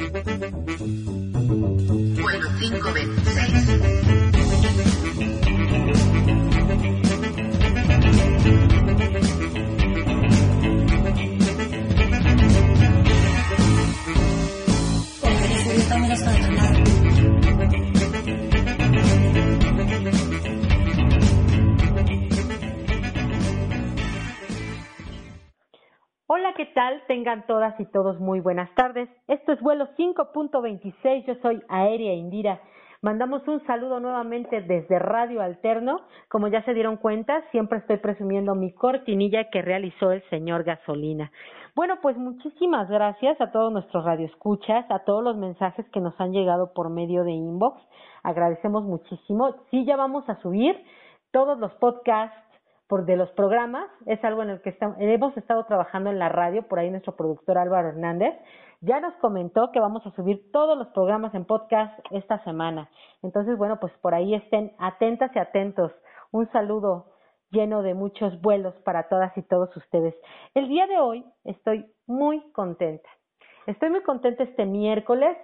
Vuelo 526. Necesitamos para otro lado. Hola, ¿qué tal? Tengan todas y todos muy buenas tardes. Esto es vuelo 5.26. Yo soy Aérea Indira. Mandamos un saludo nuevamente desde Radio Alterno. Como ya se dieron cuenta, siempre estoy presumiendo mi cortinilla que realizó el señor Gasolina. Bueno, pues muchísimas gracias a todos nuestros radioescuchas, a todos los mensajes que nos han llegado por medio de inbox. Agradecemos muchísimo. Sí, ya vamos a subir todos los podcasts por de los programas, es algo en el que estamos, hemos estado trabajando en la radio, por ahí nuestro productor Álvaro Hernández ya nos comentó que vamos a subir todos los programas en podcast esta semana. Entonces, bueno, pues por ahí estén atentas y atentos. Un saludo lleno de muchos vuelos para todas y todos ustedes. El día de hoy estoy muy contenta. Estoy muy contenta este miércoles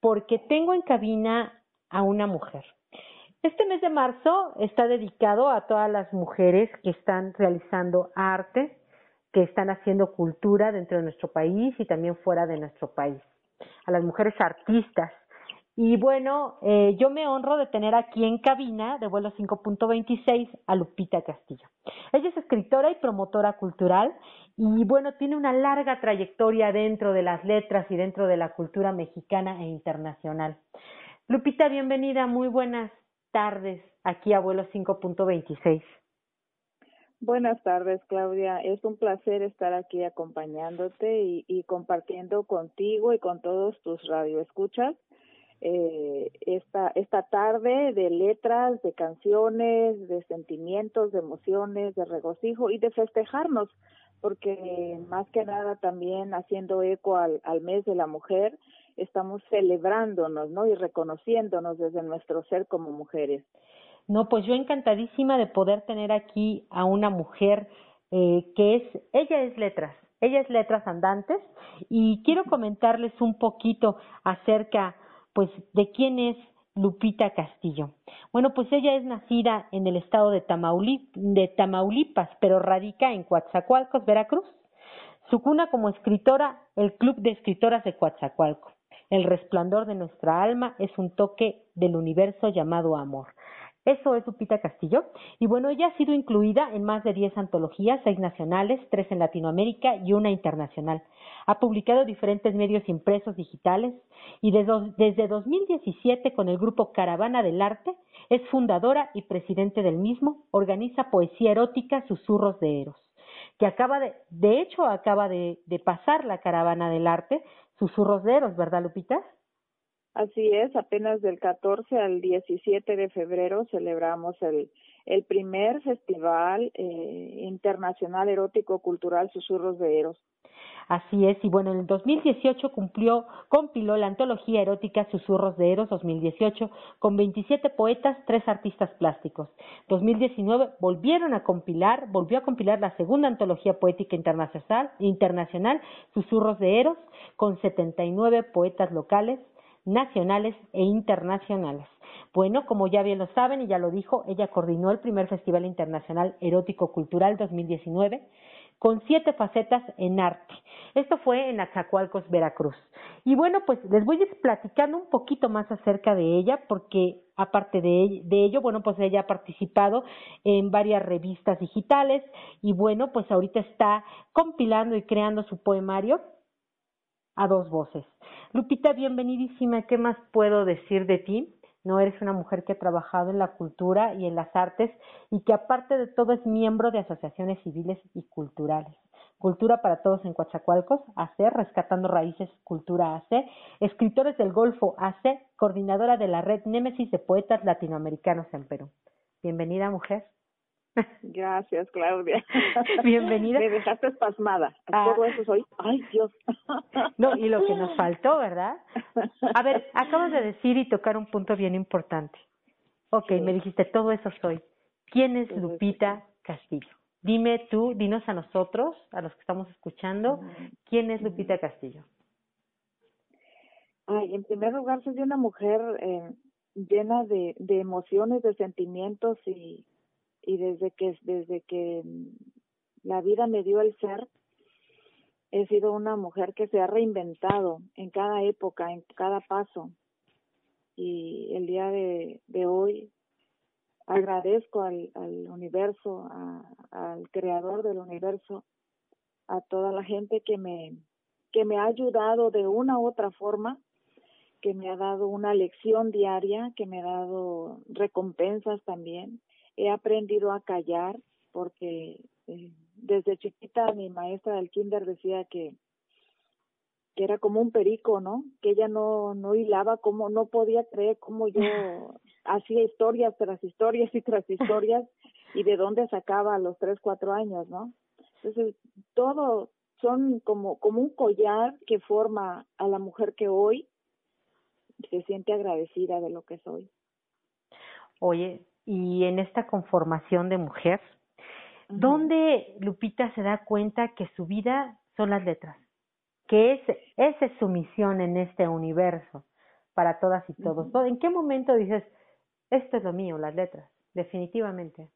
porque tengo en cabina a una mujer. Este mes de marzo está dedicado a todas las mujeres que están realizando arte, que están haciendo cultura dentro de nuestro país y también fuera de nuestro país, a las mujeres artistas. Y bueno, eh, yo me honro de tener aquí en cabina de vuelo 5.26 a Lupita Castillo. Ella es escritora y promotora cultural y bueno, tiene una larga trayectoria dentro de las letras y dentro de la cultura mexicana e internacional. Lupita, bienvenida, muy buenas tardes aquí a vuelo 5.26. Buenas tardes, Claudia. Es un placer estar aquí acompañándote y, compartiendo contigo y con todos tus radioescuchas eh, esta, esta tarde de letras, de canciones, de sentimientos, de emociones, de regocijo y de festejarnos, porque más que nada también haciendo eco al mes de la mujer, estamos celebrándonos, ¿no? Y reconociéndonos desde nuestro ser como mujeres. No, pues yo encantadísima de poder tener aquí a una mujer eh, que es, ella es letras, ella es letras andantes y quiero comentarles un poquito acerca, pues, de quién es Lupita Castillo. Bueno, pues ella es nacida en el estado de, Tamaulip, de Tamaulipas, pero radica en Coatzacoalcos, Veracruz. Su cuna como escritora, el Club de Escritoras de Coatzacoalco. El resplandor de nuestra alma es un toque del universo llamado amor. Eso es Lupita Castillo. Y bueno, ella ha sido incluida en más de 10 antologías, seis nacionales, tres en Latinoamérica y una internacional. Ha publicado diferentes medios impresos digitales y desde, desde 2017 con el grupo Caravana del Arte es fundadora y presidente del mismo. Organiza poesía erótica Susurros de Eros, que acaba de, de hecho, acaba de pasar la Caravana del Arte Susurros de Eros, ¿verdad, Lupita? Así es, apenas del 14 al 17 de febrero celebramos el, el primer festival eh, internacional erótico cultural Susurros de Eros. Así es, y bueno, en el 2018 cumplió, compiló la antología erótica Susurros de Eros 2018 con 27 poetas, tres artistas plásticos. 2019 volvieron a compilar, volvió a compilar la segunda antología poética internacional, internacional Susurros de Eros con 79 poetas locales, nacionales e internacionales. Bueno, como ya bien lo saben y ya lo dijo, ella coordinó el primer Festival Internacional Erótico Cultural 2019 con siete facetas en arte. Esto fue en Azacualcos, Veracruz. Y bueno, pues les voy a ir platicando un poquito más acerca de ella, porque aparte de, de ello, bueno, pues ella ha participado en varias revistas digitales y bueno, pues ahorita está compilando y creando su poemario a dos voces. Lupita, bienvenidísima. ¿Qué más puedo decir de ti? No eres una mujer que ha trabajado en la cultura y en las artes y que aparte de todo es miembro de asociaciones civiles y culturales. Cultura para Todos en Coatzacoalcos, AC, Rescatando Raíces, Cultura AC, Escritores del Golfo AC, coordinadora de la red Némesis de Poetas Latinoamericanos en Perú. Bienvenida, mujer. Gracias, Claudia. Bienvenida. Me dejaste espasmada. Ah. Todo eso soy. Ay, Dios. No, y lo que nos faltó, ¿verdad? A ver, acabas de decir y tocar un punto bien importante. Ok, Sí. me dijiste, todo eso soy. ¿Quién es Lupita Castillo? Dime tú, dinos a nosotros, a los que estamos escuchando, ¿quién es Lupita Castillo? Ay, en primer lugar, soy una mujer eh, llena de, de emociones, de sentimientos y, y desde que desde que la vida me dio el ser, he sido una mujer que se ha reinventado en cada época, en cada paso. Y el día de, hoy agradezco al, al universo, al creador del universo, a toda la gente que me que me ha ayudado de una u otra forma, que me ha dado una lección diaria, que me ha dado recompensas también. He aprendido a callar porque eh, desde chiquita mi maestra del kinder decía que que era como un perico, ¿no? Que ella no no hilaba, como no podía creer cómo yo hacía historias tras historias y tras historias y de dónde sacaba a los tres, cuatro años, ¿no? Entonces, todo son como, como un collar que forma a la mujer que hoy se siente agradecida de lo que soy. Oye, y en esta conformación de mujer, Ujú. ¿dónde Lupita se da cuenta que su vida son las letras? Que ese, esa es su misión en este universo para todas y todos. ¿En qué momento dices, esto es lo mío, las letras? Definitivamente.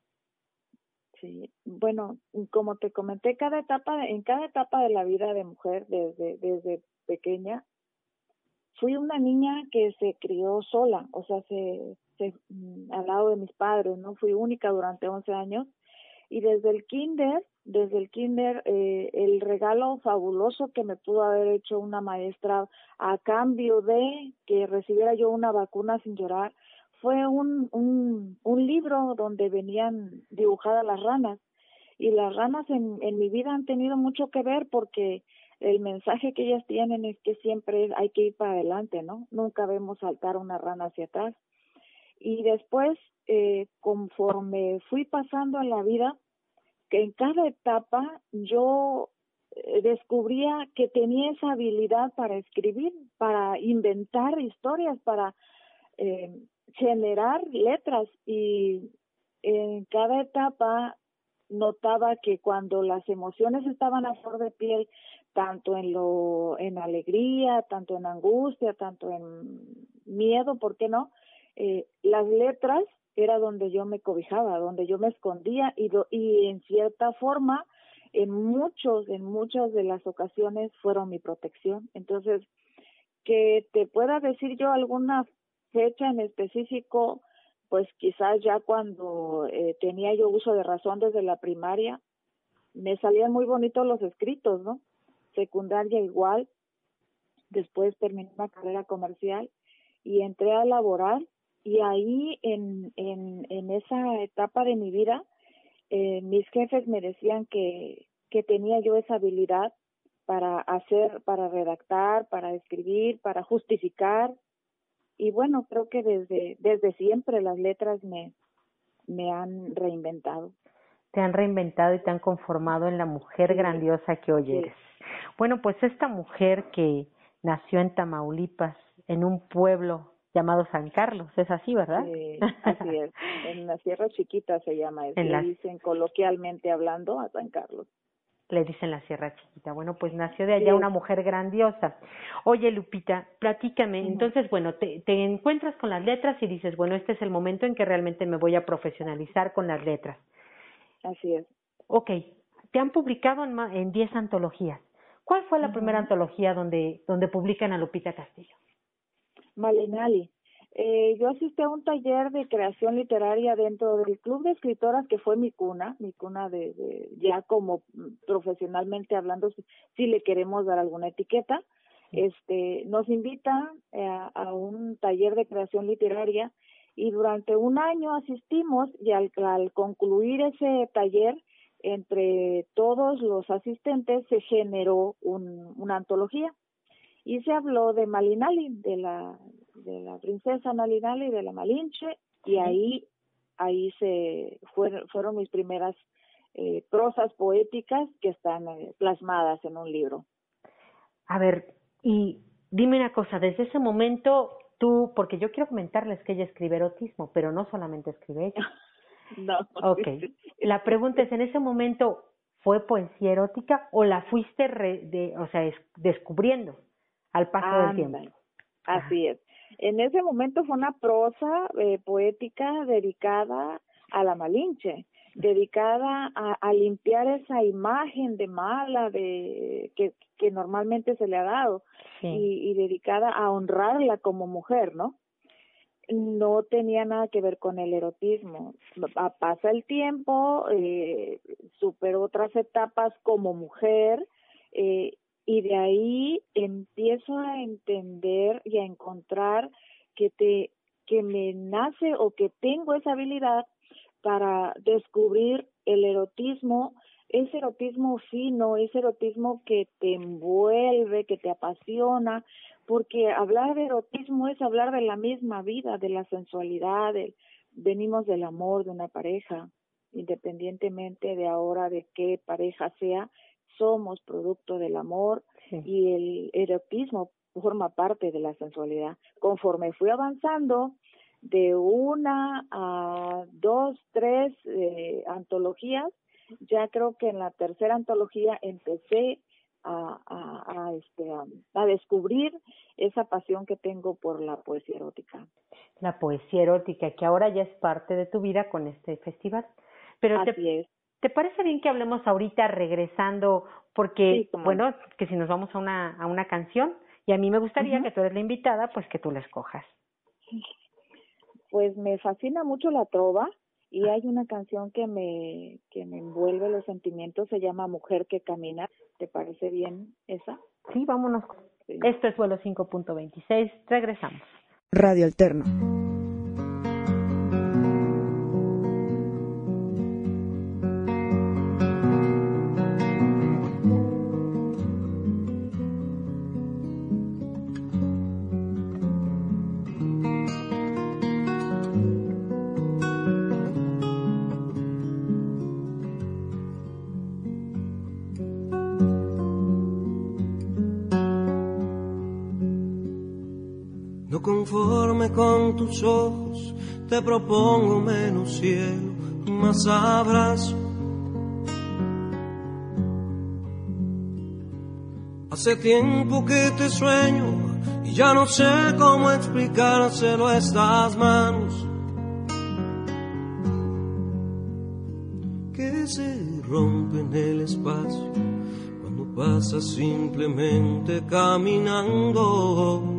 Sí, bueno, como te comenté, cada etapa, en cada etapa de la vida de mujer, desde, desde pequeña, fui una niña que se crió sola, o sea, se, se, mm, al lado de mis padres, ¿no? Fui única durante 11 años y desde el kinder, desde el kinder, eh, el regalo fabuloso que me pudo haber hecho una maestra a cambio de que recibiera yo una vacuna sin llorar fue un, un, un libro donde venían dibujadas las ranas y las ranas en, en mi vida han tenido mucho que ver porque el mensaje que ellas tienen es que siempre hay que ir para adelante, ¿no? Nunca vemos saltar una rana hacia atrás. Y después, eh, conforme fui pasando en la vida, que en cada etapa yo eh, descubría que tenía esa habilidad para escribir, para inventar historias, para eh, generar letras y en cada etapa notaba que cuando las emociones estaban a flor de piel, tanto en lo en alegría, tanto en angustia, tanto en miedo, ¿por qué no? Eh, las letras era donde yo me cobijaba, donde yo me escondía y do, y en cierta forma en muchos en muchas de las ocasiones fueron mi protección. Entonces, que te pueda decir yo alguna fecha en específico, pues quizás ya cuando eh, tenía yo uso de razón desde la primaria, me salían muy bonitos los escritos, ¿no? Secundaria igual, después terminé una carrera comercial y entré a laborar y ahí en, en, en esa etapa de mi vida, eh, mis jefes me decían que, que tenía yo esa habilidad para hacer, para redactar, para escribir, para justificar, y bueno, creo que desde, desde siempre las letras me, me han reinventado. Te han reinventado y te han conformado en la mujer Sí. grandiosa que hoy Sí. eres. Bueno, pues esta mujer que nació en Tamaulipas, en un pueblo llamado San Carlos, es así, ¿verdad? Eh, así es. En la Sierra Chiquita se llama, En le dicen coloquialmente hablando a San Carlos. Le dicen la Sierra Chiquita. Bueno, pues nació de allá Sí. una mujer grandiosa. Oye, Lupita, platícame. Entonces, bueno, te, te encuentras con las letras y dices, bueno, este es el momento en que realmente me voy a profesionalizar con las letras. Así es. Ok, te han publicado en, en 10 antologías. ¿Cuál fue la primera antología donde, donde publican a Lupita Castillo? Malinali. Eh, yo asistí a un taller de creación literaria dentro del Club de Escritoras que fue mi cuna, mi cuna de, de ya como profesionalmente hablando, si, si le queremos dar alguna etiqueta. Este, nos invita eh, a, a un taller de creación literaria y durante un año asistimos y al, al concluir ese taller entre todos los asistentes se generó un, una antología y se habló de Malinali, de la, de la princesa Malinali, de la Malinche, y ahí, ahí se fueron, fueron mis primeras eh, prosas poéticas que están eh, plasmadas en un libro. A ver, y dime una cosa, desde ese momento tú, porque yo quiero comentarles que ella escribe erotismo, pero no solamente escribe ella. no. Ok. La pregunta es, ¿en ese momento fue poesía erótica o la fuiste, re de, o sea, es, descubriendo al paso del Ándale. tiempo? Así es. En ese momento fue una prosa eh, poética dedicada a la Malinche, dedicada a, a limpiar esa imagen de mala de que, que normalmente se le ha dado Sí. y, y dedicada a honrarla como mujer, ¿no? No tenía nada que ver con el erotismo. Pa- Pasa el tiempo, eh, superó otras etapas como mujer eh, y de ahí empiezo a entender y a encontrar que te que me nace o que tengo esa habilidad para descubrir el erotismo, ese erotismo fino, ese erotismo que te envuelve, que te apasiona, porque hablar de erotismo es hablar de la misma vida, de la sensualidad, venimos del amor de una pareja, independientemente de ahora de qué pareja sea, somos producto del amor Sí. y el erotismo forma parte de la sensualidad. Conforme fui avanzando de una a dos, tres eh, antologías, ya creo que en la tercera antología empecé a, a, a, este, a, a descubrir esa pasión que tengo por la poesía erótica. La poesía erótica, que ahora ya es parte de tu vida con este festival. Pero te, Así es. ¿Te parece bien que hablemos ahorita regresando? Porque, Sí, bueno, que si nos vamos a una, a una canción, y a mí me gustaría que tú eres la invitada, pues que tú la escojas. Pues me fascina mucho la trova y Ah. hay una canción que me que me envuelve los sentimientos, se llama Mujer que camina. ¿Te parece bien esa? Sí, vámonos. Sí. Esto es vuelo 5.26. Regresamos. Radio Alterno. No conforme con tus ojos, te propongo menos cielo, más abrazo. Hace tiempo que te sueño y ya no sé cómo explicárselo a estas manos que se rompen el espacio cuando pasas simplemente caminando.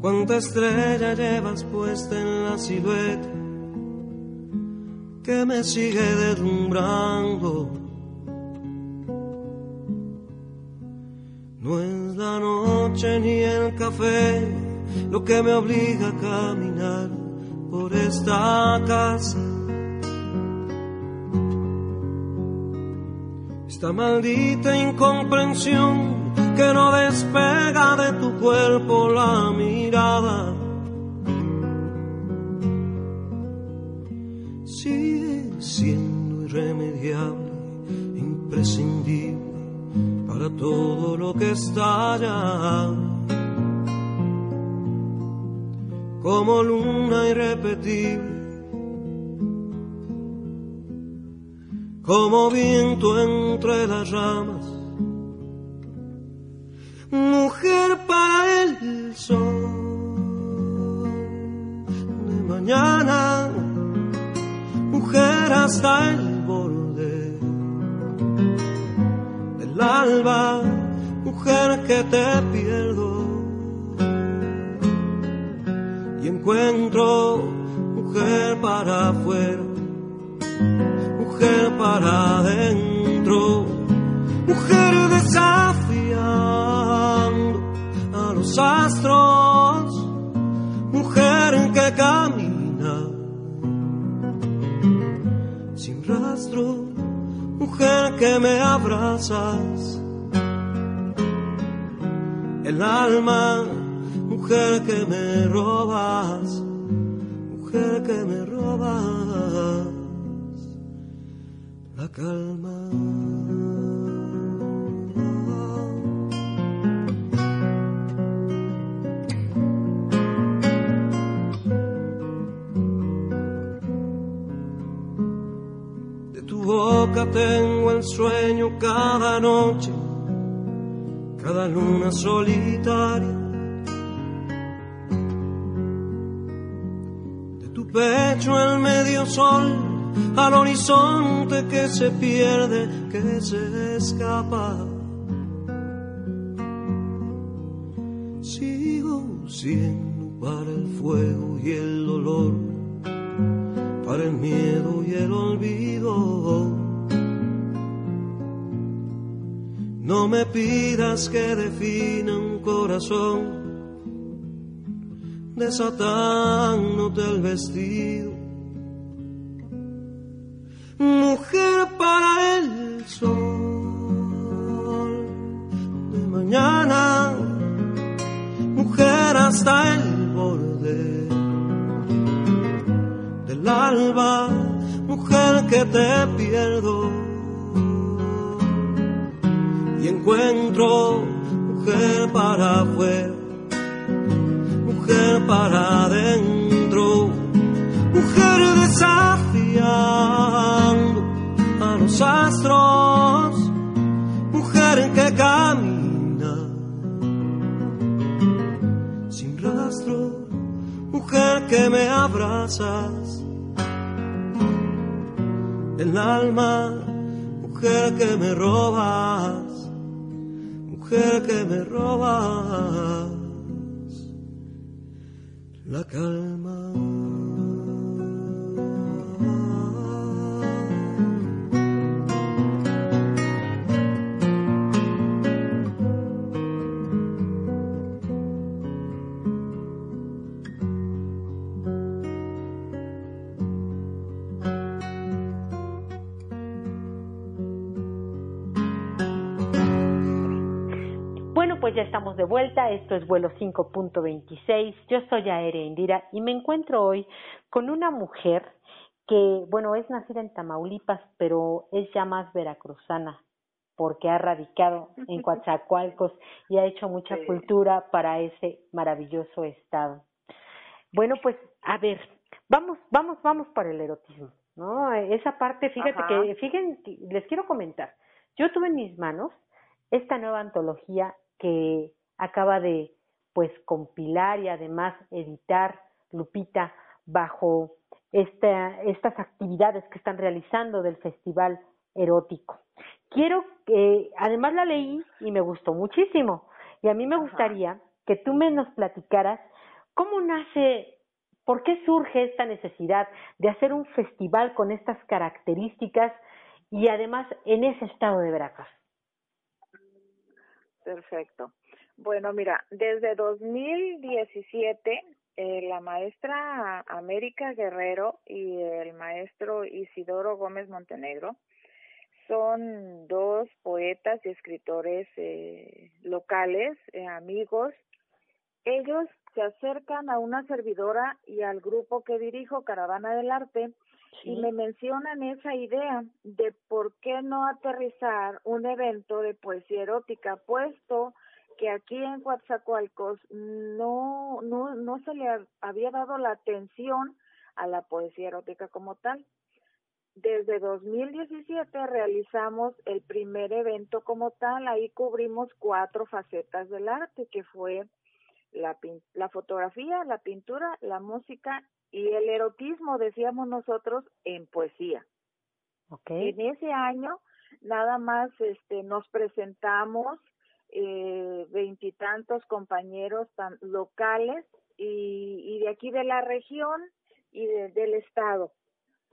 Cuánta estrella llevas puesta en la silueta que me sigue deslumbrando. No es la noche ni el café lo que me obliga a caminar por esta casa. Esta maldita incomprensión que no despega de tu cuerpo la mirada. Sigue siendo irremediable, imprescindible para todo lo que estalla. Como luna irrepetible, como viento entre las ramas mujer para el sol. De mañana, mujer hasta el borde. Del alba, mujer que te pierdo. Y encuentro mujer para afuera, mujer para adentro, mujer desafiando a los astros, mujer en que camina. Sin rastro, mujer que me abrazas, el alma, mujer que me robas, mujer que me robas. La calma. Tengo el sueño cada noche, cada luna solitaria. De tu pecho el medio sol, al horizonte que se pierde, que se escapa. Sigo siendo para el fuego y el dolor para el miedo pidas que defina un corazón desatándote el vestido. Mujer para el sol de mañana, mujer hasta el borde alba, mujer que te pierdo. Y encuentro mujer para afuera, mujer para adentro, mujer desafiando a los astros, mujer que camina sin rastro, mujer que me abrazas el alma, mujer que me robas, mujer que me robas la calma. Pues ya estamos de vuelta. Esto es vuelo 5.26. Yo soy Aérea Indira y me encuentro hoy con una mujer que, bueno, es nacida en Tamaulipas, pero es ya más veracruzana porque ha radicado en Coatzacoalcos y ha hecho mucha cultura para ese maravilloso estado. Bueno, pues a ver, vamos, vamos, vamos para el erotismo, ¿no? Esa parte, fíjate que, fíjense, les quiero comentar. Yo tuve en mis manos esta nueva antología que acaba de pues compilar y además editar Lupita bajo esta, estas actividades que están realizando del Festival Erótico. Quiero que, además la leí y me gustó muchísimo. Y a mí me gustaría que tú me nos platicaras cómo nace, por qué surge esta necesidad de hacer un festival con estas características y además en ese estado de Veracruz. Perfecto. Bueno, mira, desde 2017 eh, la maestra América Guerrero y el maestro Isidoro Gómez Montenegro son dos poetas y escritores eh, locales, eh, amigos. Ellos se acercan a una servidora y al grupo que dirijo, Caravana del Arte, y me mencionan esa idea de por qué no aterrizar un evento de poesía erótica, puesto que aquí en Coatzacoalcos no, no, no se le había dado la atención a la poesía erótica como tal. Desde 2017 realizamos el primer evento como tal, ahí cubrimos cuatro facetas del arte, que fue la, la fotografía, la pintura, la música y el erotismo, decíamos nosotros, en poesía. Okay. En ese año nada más este, nos presentamos eh, veintitantos compañeros tan locales y, y, de aquí de la región y del estado.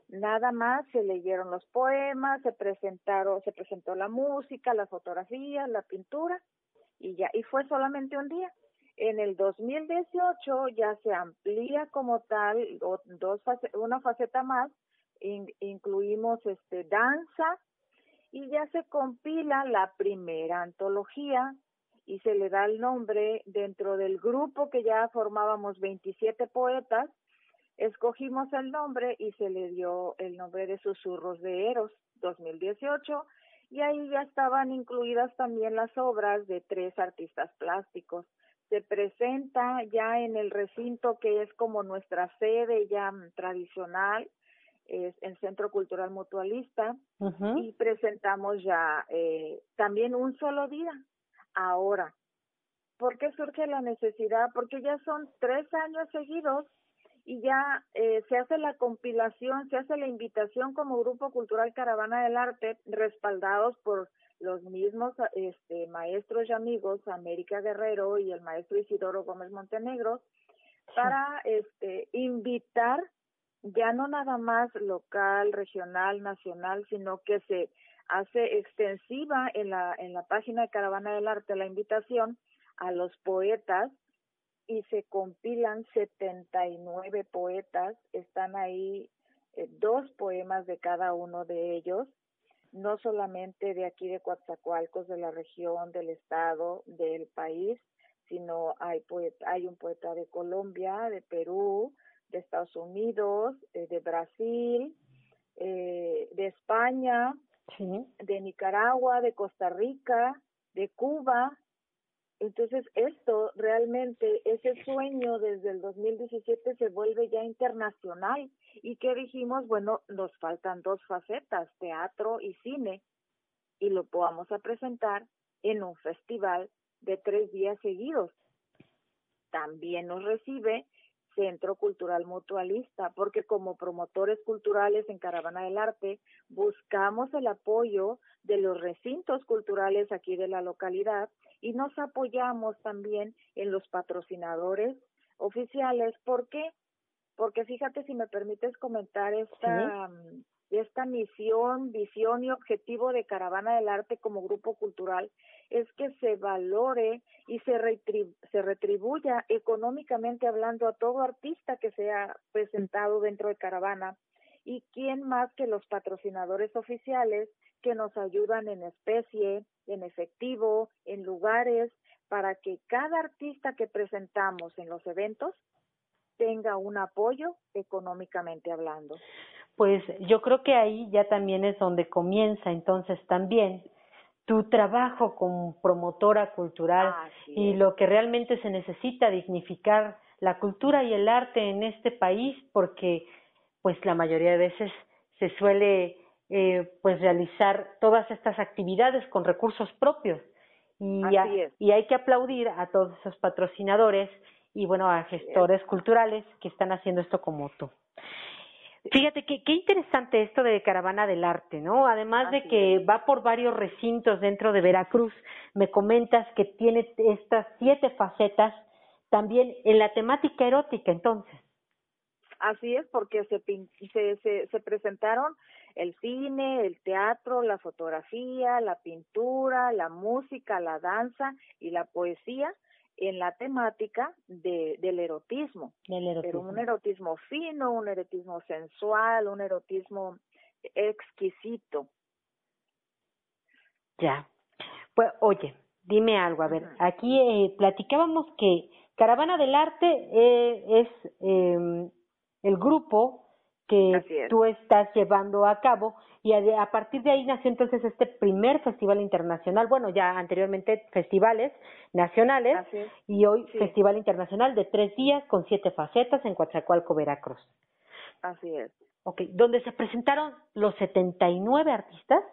Nada más se leyeron los poemas, se presentaron, se presentó la música, las fotografías, la pintura y ya, y fue solamente un día. En el 2018 ya se amplía como tal dos una faceta más, incluimos este danza y ya se compila la primera antología y se le da el nombre dentro del grupo que ya formábamos 27 poetas, escogimos el nombre y se le dio el nombre de Susurros de Eros 2018 y ahí ya estaban incluidas también las obras de tres artistas plásticos. Se presenta ya en el recinto que es como nuestra sede ya tradicional, es el Centro Cultural Mutualista, y presentamos ya eh, también un solo día, ahora. ¿Por qué surge la necesidad? Porque ya son tres años seguidos y ya eh, se hace la compilación, se hace la invitación como Grupo Cultural Caravana del Arte, respaldados por los mismos este, maestros y amigos, América Guerrero y el maestro Isidoro Gómez Montenegro, para este, invitar ya no nada más local, regional, nacional, sino que se hace extensiva en la, en la página de Caravana del Arte la invitación a los poetas y se compilan 79 poetas, están ahí eh, dos poemas de cada uno de ellos, no solamente de aquí de Coatzacoalcos, de la región, del estado, del país, sino hay poeta, hay un poeta de Colombia, de Perú, de Estados Unidos, eh, de Brasil, eh, de España, de Nicaragua, de Costa Rica, de Cuba, entonces, esto realmente, ese sueño desde el 2017 se vuelve ya internacional. ¿Y qué dijimos? Bueno, nos faltan dos facetas, teatro y cine, y lo podamos a presentar en un festival de tres días seguidos. También nos recibe Centro Cultural Mutualista, porque como promotores culturales en Caravana del Arte buscamos el apoyo de los recintos culturales aquí de la localidad y nos apoyamos también en los patrocinadores oficiales. ¿Por qué? Porque fíjate si me permites comentar esta mm, esta misión, visión y objetivo de Caravana del Arte como grupo cultural es que se valore y se, se retribuya económicamente hablando a todo artista que sea presentado dentro de Caravana y quién más que los patrocinadores oficiales que nos ayudan en especie, en efectivo, en lugares, para que cada artista que presentamos en los eventos tenga un apoyo económicamente hablando. Pues yo creo que ahí ya también es donde comienza. Entonces también tu trabajo como promotora cultural y lo que realmente se necesita dignificar la cultura y el arte en este país porque pues la mayoría de veces se suele eh, pues realizar todas estas actividades con recursos propios. Y, y hay que aplaudir a todos esos patrocinadores y bueno a gestores culturales que están haciendo esto como tú. Fíjate que qué interesante esto de Caravana del Arte, ¿no? Además de que va por varios recintos dentro de Veracruz, me comentas que tiene estas siete facetas también en la temática erótica, entonces. Así es, porque se, se, se, presentaron el cine, el teatro, la fotografía, la pintura, la música, la danza y la poesía en la temática de, del erotismo, pero un erotismo fino, un erotismo sensual, un erotismo exquisito. Ya. Pues, oye, dime algo, a ver, aquí eh, platicábamos que Caravana del Arte eh, es eh, el grupo que tú estás llevando a cabo y a, partir de ahí nació entonces este primer festival internacional, bueno, ya anteriormente festivales nacionales y hoy festival internacional de tres días con siete facetas en Coatzacoalco, Veracruz. Así es. Ok, ¿dónde se presentaron los 79 artistas?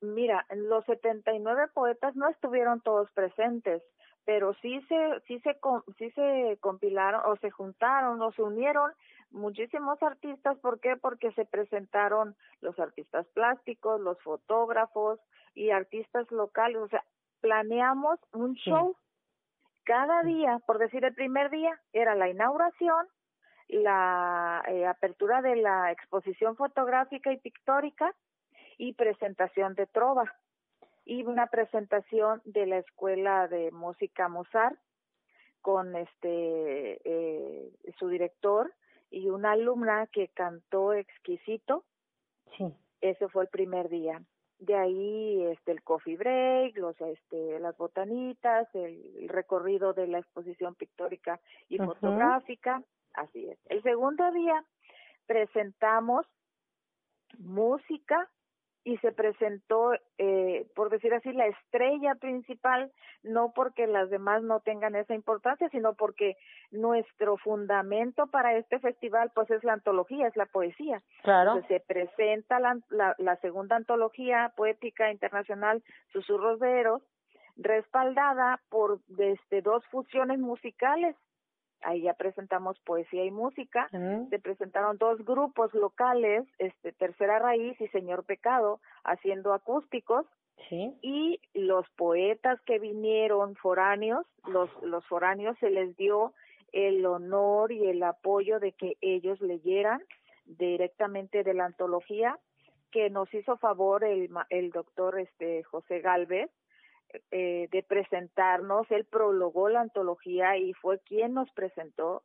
Mira, los 79 poetas no estuvieron todos presentes, pero sí se sí se sí se compilaron o se juntaron o se unieron muchísimos artistas, ¿por qué? Porque se presentaron los artistas plásticos, los fotógrafos y artistas locales, o sea, planeamos un show. Cada día, por decir el primer día era la inauguración, la eh, apertura de la exposición fotográfica y pictórica y presentación de trova y una presentación de la escuela de música Mozart con este eh, su director y una alumna que cantó exquisito. Sí. Ese fue el primer día. de ahí este el coffee break, los este las botanitas, el, recorrido de la exposición pictórica y fotográfica, así es. El segundo día presentamos música y se presentó, eh, por decir así, la estrella principal, no porque las demás no tengan esa importancia, sino porque nuestro fundamento para este festival, pues es la antología, es la poesía. Claro. se presenta la, la, la, segunda antología poética internacional, Susurros de Eros, respaldada por desde dos fusiones musicales ahí ya presentamos poesía y música, se presentaron dos grupos locales, este Tercera Raíz y Señor Pecado, haciendo acústicos, sí. y los poetas que vinieron foráneos, los, los foráneos se les dio el honor y el apoyo de que ellos leyeran directamente de la antología que nos hizo favor el, el doctor este José Galvez eh, de presentarnos, él prologó la antología y fue quien nos presentó.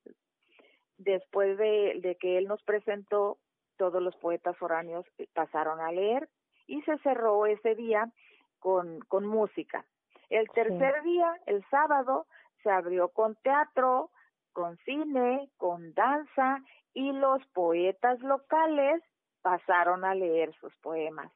Después de, de que él nos presentó, todos los poetas foráneos pasaron a leer y se cerró ese día con, con música. El tercer día, el sábado, se abrió con teatro, con cine, con danza y los poetas locales pasaron a leer sus poemas.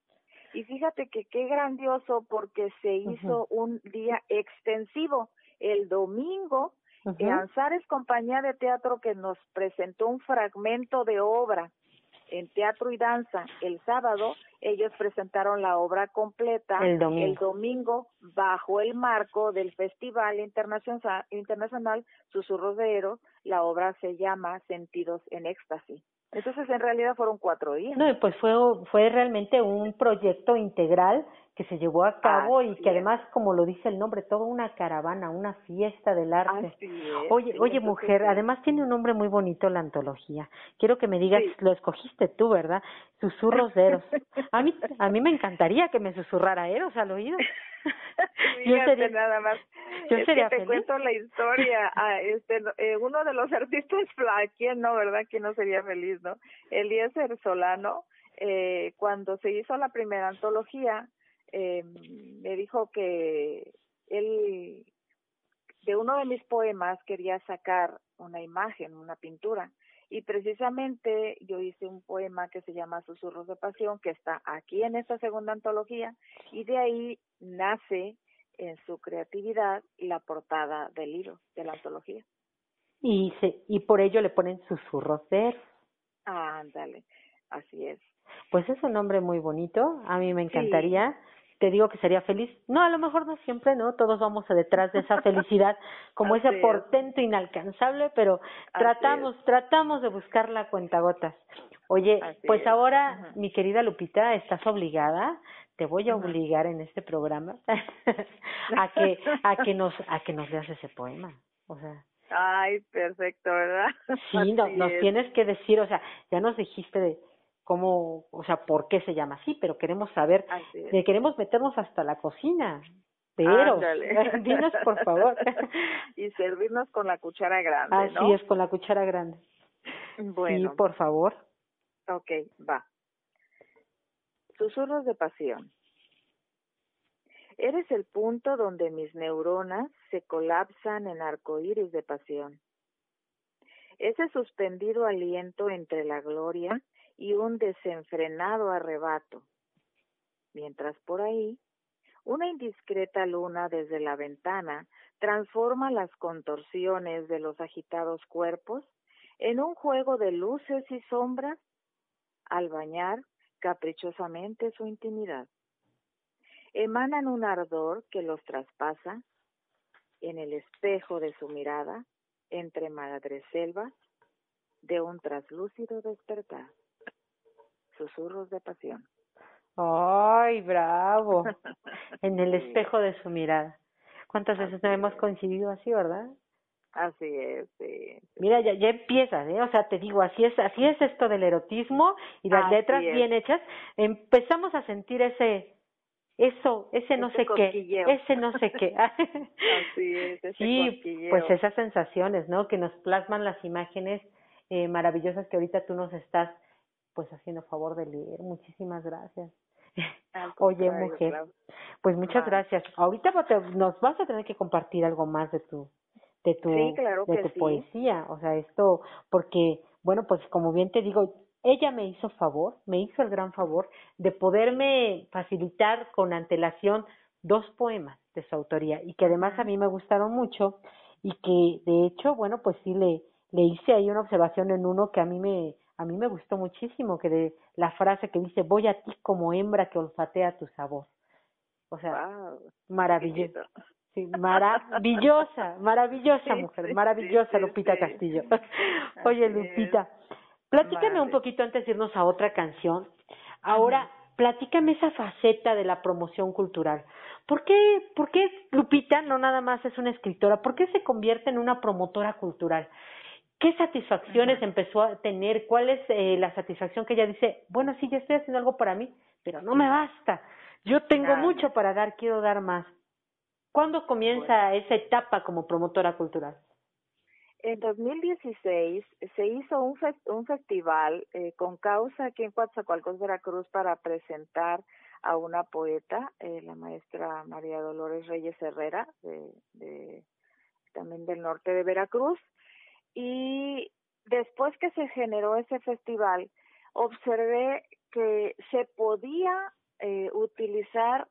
Y fíjate que qué grandioso porque se hizo un día extensivo. El domingo, uh Anzares Compañía de Teatro que nos presentó un fragmento de obra en teatro y danza el sábado, ellos presentaron la obra completa el domingo, el domingo bajo el marco del Festival Internacional, Internacional Susurros de Eros. La obra se llama Sentidos en Éxtasis. Entonces, en realidad fueron cuatro días. No, pues fue, fue realmente un proyecto integral que se llevó a cabo y que además, como lo dice el nombre, toda una caravana, una fiesta del arte. oye, oye, mujer, además tiene un nombre muy bonito la antología. Quiero que me digas, lo escogiste tú, ¿verdad? Susurros de Eros. A mí, a mí me encantaría que me susurrara Eros al oído. yo sería, nada más. Yo sería que te cuento la historia. Ah, este, eh, uno de los artistas, ¿quién no, verdad? ¿Quién no sería feliz, no? Eliezer Solano, eh, cuando se hizo la primera antología, eh, me dijo que él de uno de mis poemas quería sacar una imagen, una pintura. Y precisamente yo hice un poema que se llama Susurros de Pasión, que está aquí en esta segunda antología, y de ahí nace en su creatividad la portada del libro, de la antología. Y, se, y por ello le ponen Susurros de Ah, ándale, así es. Pues es un nombre muy bonito, a mí me encantaría te digo que sería feliz. No, a lo mejor no siempre, ¿no? Todos vamos detrás de esa felicidad, como ese portento inalcanzable, pero tratamos, tratamos de buscar la cuentagotas. Oye, pues ahora, mi querida Lupita, estás obligada, te voy a obligar en este programa a que a que nos a que nos leas ese poema. O sea, Ay, perfecto, ¿verdad? Sí, no, nos tienes que decir, o sea, ya nos dijiste de cómo, o sea, por qué se llama así, pero queremos saber, queremos meternos hasta la cocina. Pero, dinos por favor. y servirnos con la cuchara grande, Así es, con la cuchara grande. Bueno. Sí, por favor. Ok, va. Susurros de pasión. Eres el punto donde mis neuronas se colapsan en arcoíris de pasión. Ese suspendido aliento entre la gloria y un desenfrenado arrebato. Mientras por ahí, una indiscreta luna desde la ventana transforma las contorsiones de los agitados cuerpos en un juego de luces y sombras al bañar caprichosamente su intimidad. Emanan un ardor que los traspasa en el espejo de su mirada entre selvas de un traslúcido despertar susurros de pasión. Ay, bravo. en el espejo de su mirada. ¿Cuántas veces no hemos coincidido así, verdad? Así es, sí. Mira, ya, ya empiezas, ¿eh? O sea, te digo, así es, así es esto del erotismo y las letras bien hechas. Empezamos a sentir ese, eso, ese no sé qué, ese no sé qué. así es, ese Sí, pues esas sensaciones, ¿no? Que nos plasman las imágenes eh, maravillosas que ahorita tú nos estás pues haciendo favor de leer. Muchísimas gracias. Oye, mujer, pues muchas gracias. Ahorita nos vas a tener que compartir algo más de tu de tu Sí, claro de tu sí. poesía, o sea, esto porque bueno, pues como bien te digo, ella me hizo favor, me hizo el gran favor de poderme facilitar con antelación dos poemas de su autoría y que además a mí me gustaron mucho y que de hecho, bueno, pues sí le le hice ahí una observación en uno que a mí me a mí me gustó muchísimo, que de la frase que dice, voy a ti como hembra que olfatea tu sabor. O sea, Wow, maravilloso. Sí, maravillosa, maravillosa Sí, mujer, sí, maravillosa Lupita. Castillo. Oye, Lupita, platícame un poquito antes de irnos a otra canción. Ahora, platícame esa faceta de la promoción cultural. ¿Por qué, ¿Por qué Lupita no nada más es una escritora? ¿Por qué se convierte en una promotora cultural? ¿Qué satisfacciones empezó a tener? ¿Cuál es eh, la satisfacción que ella dice, bueno, sí, ya estoy haciendo algo para mí, pero no me basta? Yo tengo Claro. mucho para dar, quiero dar más. ¿Cuándo comienza esa etapa como promotora cultural? En 2016 se hizo un, fes- un festival eh, con causa aquí en Coatzacoalcos, Veracruz, para presentar a una poeta, eh, la maestra María Dolores Reyes Herrera, de, de- también del norte de Veracruz. Y después que se generó ese festival, observé que se podía eh, utilizar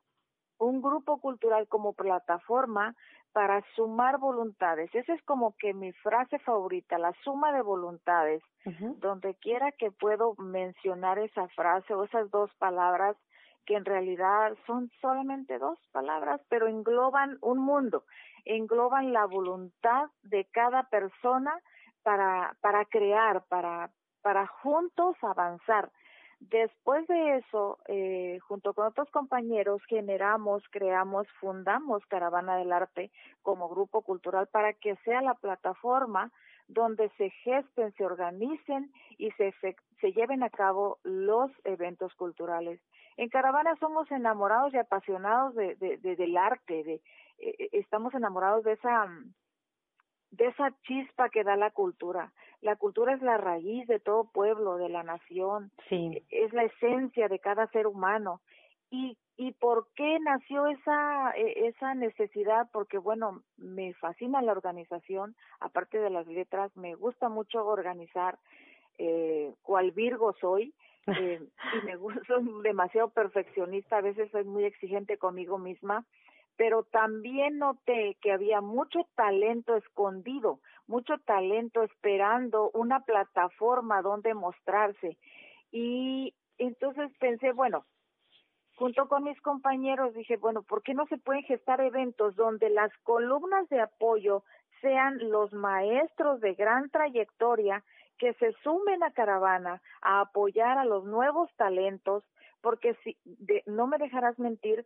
un grupo cultural como plataforma para sumar voluntades. Esa es como que mi frase favorita, la suma de voluntades. Donde quiera que puedo mencionar esa frase o esas dos palabras que en realidad son solamente dos palabras, pero engloban un mundo, engloban la voluntad de cada persona para, para crear, para, para juntos avanzar. Después de eso, eh, junto con otros compañeros, generamos, creamos, fundamos Caravana del Arte como grupo cultural para que sea la plataforma donde se gesten, se organicen y se, efec- se lleven a cabo los eventos culturales. En Caravana somos enamorados y apasionados de, de- de- del arte, de, eh, estamos enamorados de esa de esa chispa que da la cultura. La cultura es la raíz de todo pueblo, de la nación, Sí, es la esencia de cada ser humano. ¿Y, y por qué nació esa, e- esa necesidad? Porque, bueno, me fascina la organización, aparte de las letras, me gusta mucho organizar, eh, cual Virgo soy, eh, y me gusta, soy demasiado perfeccionista, a veces soy muy exigente conmigo misma, pero también noté que había mucho talento escondido, mucho talento esperando una plataforma donde mostrarse. Y entonces pensé, bueno, junto con mis compañeros dije, bueno, ¿por qué no se pueden gestar eventos donde las columnas de apoyo sean los maestros de gran trayectoria que se sumen a caravana a apoyar a los nuevos talentos? Porque si de, no me dejarás mentir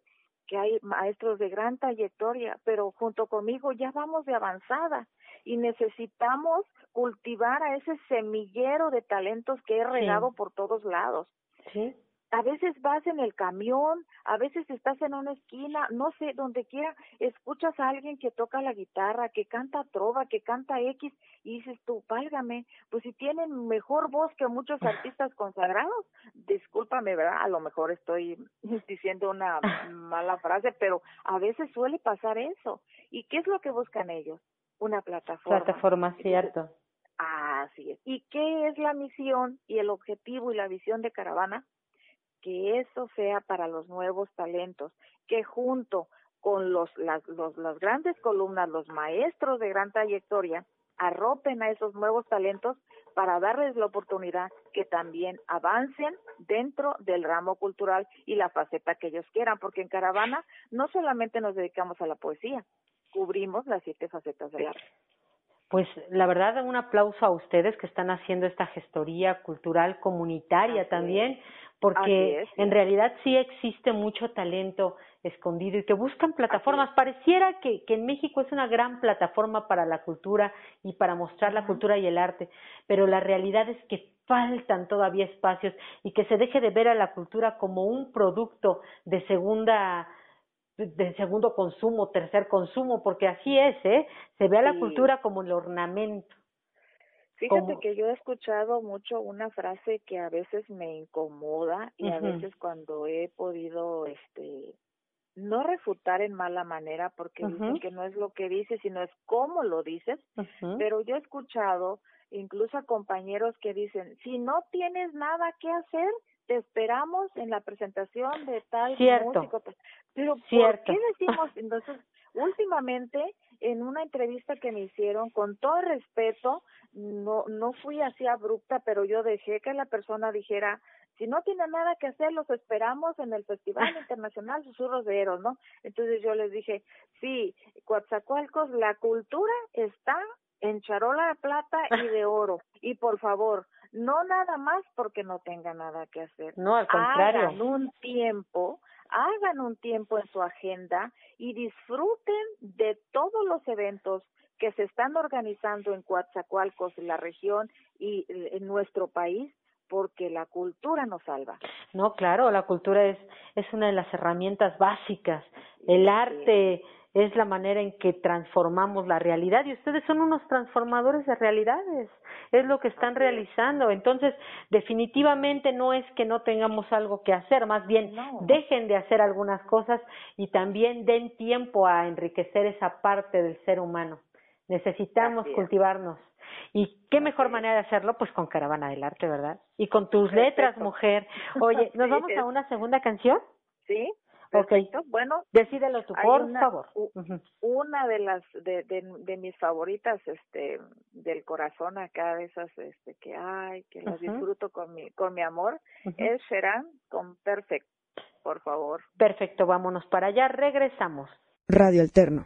que hay maestros de gran trayectoria, pero junto conmigo ya vamos de avanzada y necesitamos cultivar a ese semillero de talentos que he regado por todos lados sí. A veces vas en el camión, a veces estás en una esquina, no sé, donde quiera, escuchas a alguien que toca la guitarra, que canta trova, que canta X, y dices tú, válgame, pues si tienen mejor voz que muchos artistas consagrados, discúlpame, ¿verdad? A lo mejor estoy diciendo una mala frase, pero a veces suele pasar eso. ¿Y qué es lo que buscan ellos? Una plataforma. Plataforma, cierto. Así es. ¿Y qué es la misión y el objetivo y la visión de Caravana? Que eso sea para los nuevos talentos, que junto con los, las, los, las grandes columnas, los maestros de gran trayectoria, arropen a esos nuevos talentos para darles la oportunidad que también avancen dentro del ramo cultural y la faceta que ellos quieran, porque en Caravana no solamente nos dedicamos a la poesía, cubrimos las siete facetas del arte. Pues la verdad, un aplauso a ustedes que están haciendo esta gestoría cultural comunitaria Así también, porque es, en realidad sí existe mucho talento escondido y que buscan plataformas. Pareciera que, que en México es una gran plataforma para la cultura y para mostrar la cultura y el arte, pero la realidad es que faltan todavía espacios y que se deje de ver a la cultura como un producto de segunda de segundo consumo, tercer consumo, porque así es, ¿eh? Se ve a la Sí. cultura como el ornamento. Fíjate Como- que yo he escuchado mucho una frase que a veces me incomoda y a veces cuando he podido, este, no refutar en mala manera porque dicen que no es lo que dices, sino es cómo lo dices, pero yo he escuchado incluso a compañeros que dicen, si no tienes nada que hacer, te esperamos en la presentación de tal Cierto. músico. Pero Cierto. ¿por qué decimos entonces últimamente en una entrevista que me hicieron con todo respeto, no no fui así abrupta, pero yo dejé que la persona dijera, si no tiene nada que hacer, los esperamos en el Festival Internacional Susurros de Eros, ¿no? Entonces yo les dije, sí, Coatzacoalcos, la cultura está en charola de plata y de oro. Y por favor, no nada más porque no tenga nada que hacer. No, al contrario. Hagan un tiempo, hagan un tiempo en su agenda y disfruten de todos los eventos que se están organizando en Coatzacoalcos, la región y eh, en nuestro país, porque la cultura nos salva. No, claro, la cultura es, es una de las herramientas básicas. El Sí. arte es la manera en que transformamos la realidad y ustedes son unos transformadores de realidades. Es lo que están realizando. Entonces, definitivamente no es que no tengamos algo que hacer, más bien No. dejen de hacer algunas cosas y también den tiempo a enriquecer esa parte del ser humano. Necesitamos cultivarnos. ¿Y qué mejor manera de hacerlo? Pues con Caravana del Arte, ¿verdad? Y con tus letras, mujer. Oye, ¿nos vamos a una segunda canción? ¿Sí? Perfecto. Bueno, Decídelo tú, por una- favor. una de las de, de, de mis favoritas este del corazón acá de esas este que ay que las disfruto con mi con mi amor es Sheran con Perfect por favor Perfecto, vámonos para allá, regresamos. Radio Alterno.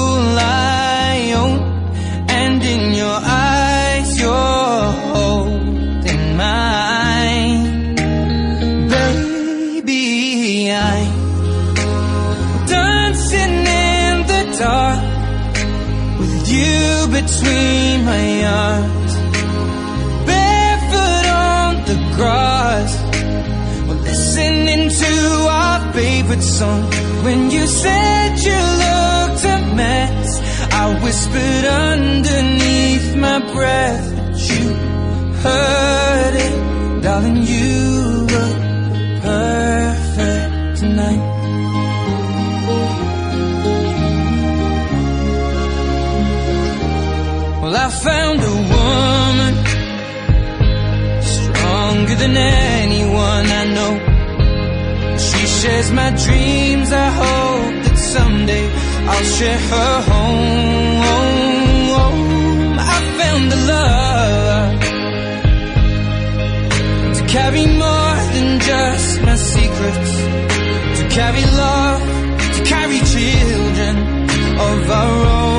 between my arms. Barefoot on the grass. We're listening to our favorite song. When you said you looked a mess, I whispered underneath my breath, but you heard it, darling. You look perfect tonight. Found a woman stronger than anyone I know. She shares my dreams. I hope that someday I'll share her home. I found a love to carry more than just my secrets, to carry love, to carry children of our own.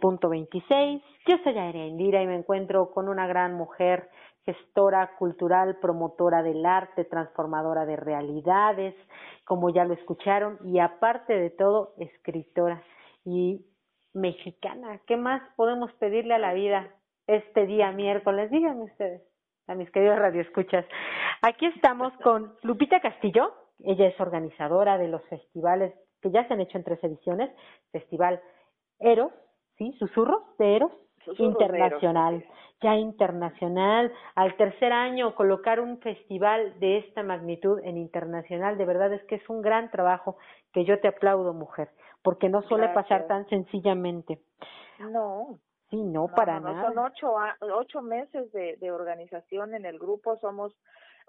5.26. Yo soy Aérea Indira y me encuentro con una gran mujer, gestora cultural, promotora del arte, transformadora de realidades, como ya lo escucharon, y aparte de todo, escritora y mexicana. ¿Qué más podemos pedirle a la vida este día miércoles? Díganme ustedes, a mis queridos radioescuchas. Aquí estamos con Lupita Castillo. Ella es organizadora de los festivales que ya se han hecho en tres ediciones. Festival Eros, ¿sí? Susurros de Eros. Susurros internacional, de Eros, ya internacional, al tercer año colocar un festival de esta magnitud en internacional, de verdad es que es un gran trabajo que yo te aplaudo, mujer, porque no suele pasar tan sencillamente. No, Sí, no, no, para no, nada. son ocho, ocho meses de, de organización en el grupo, somos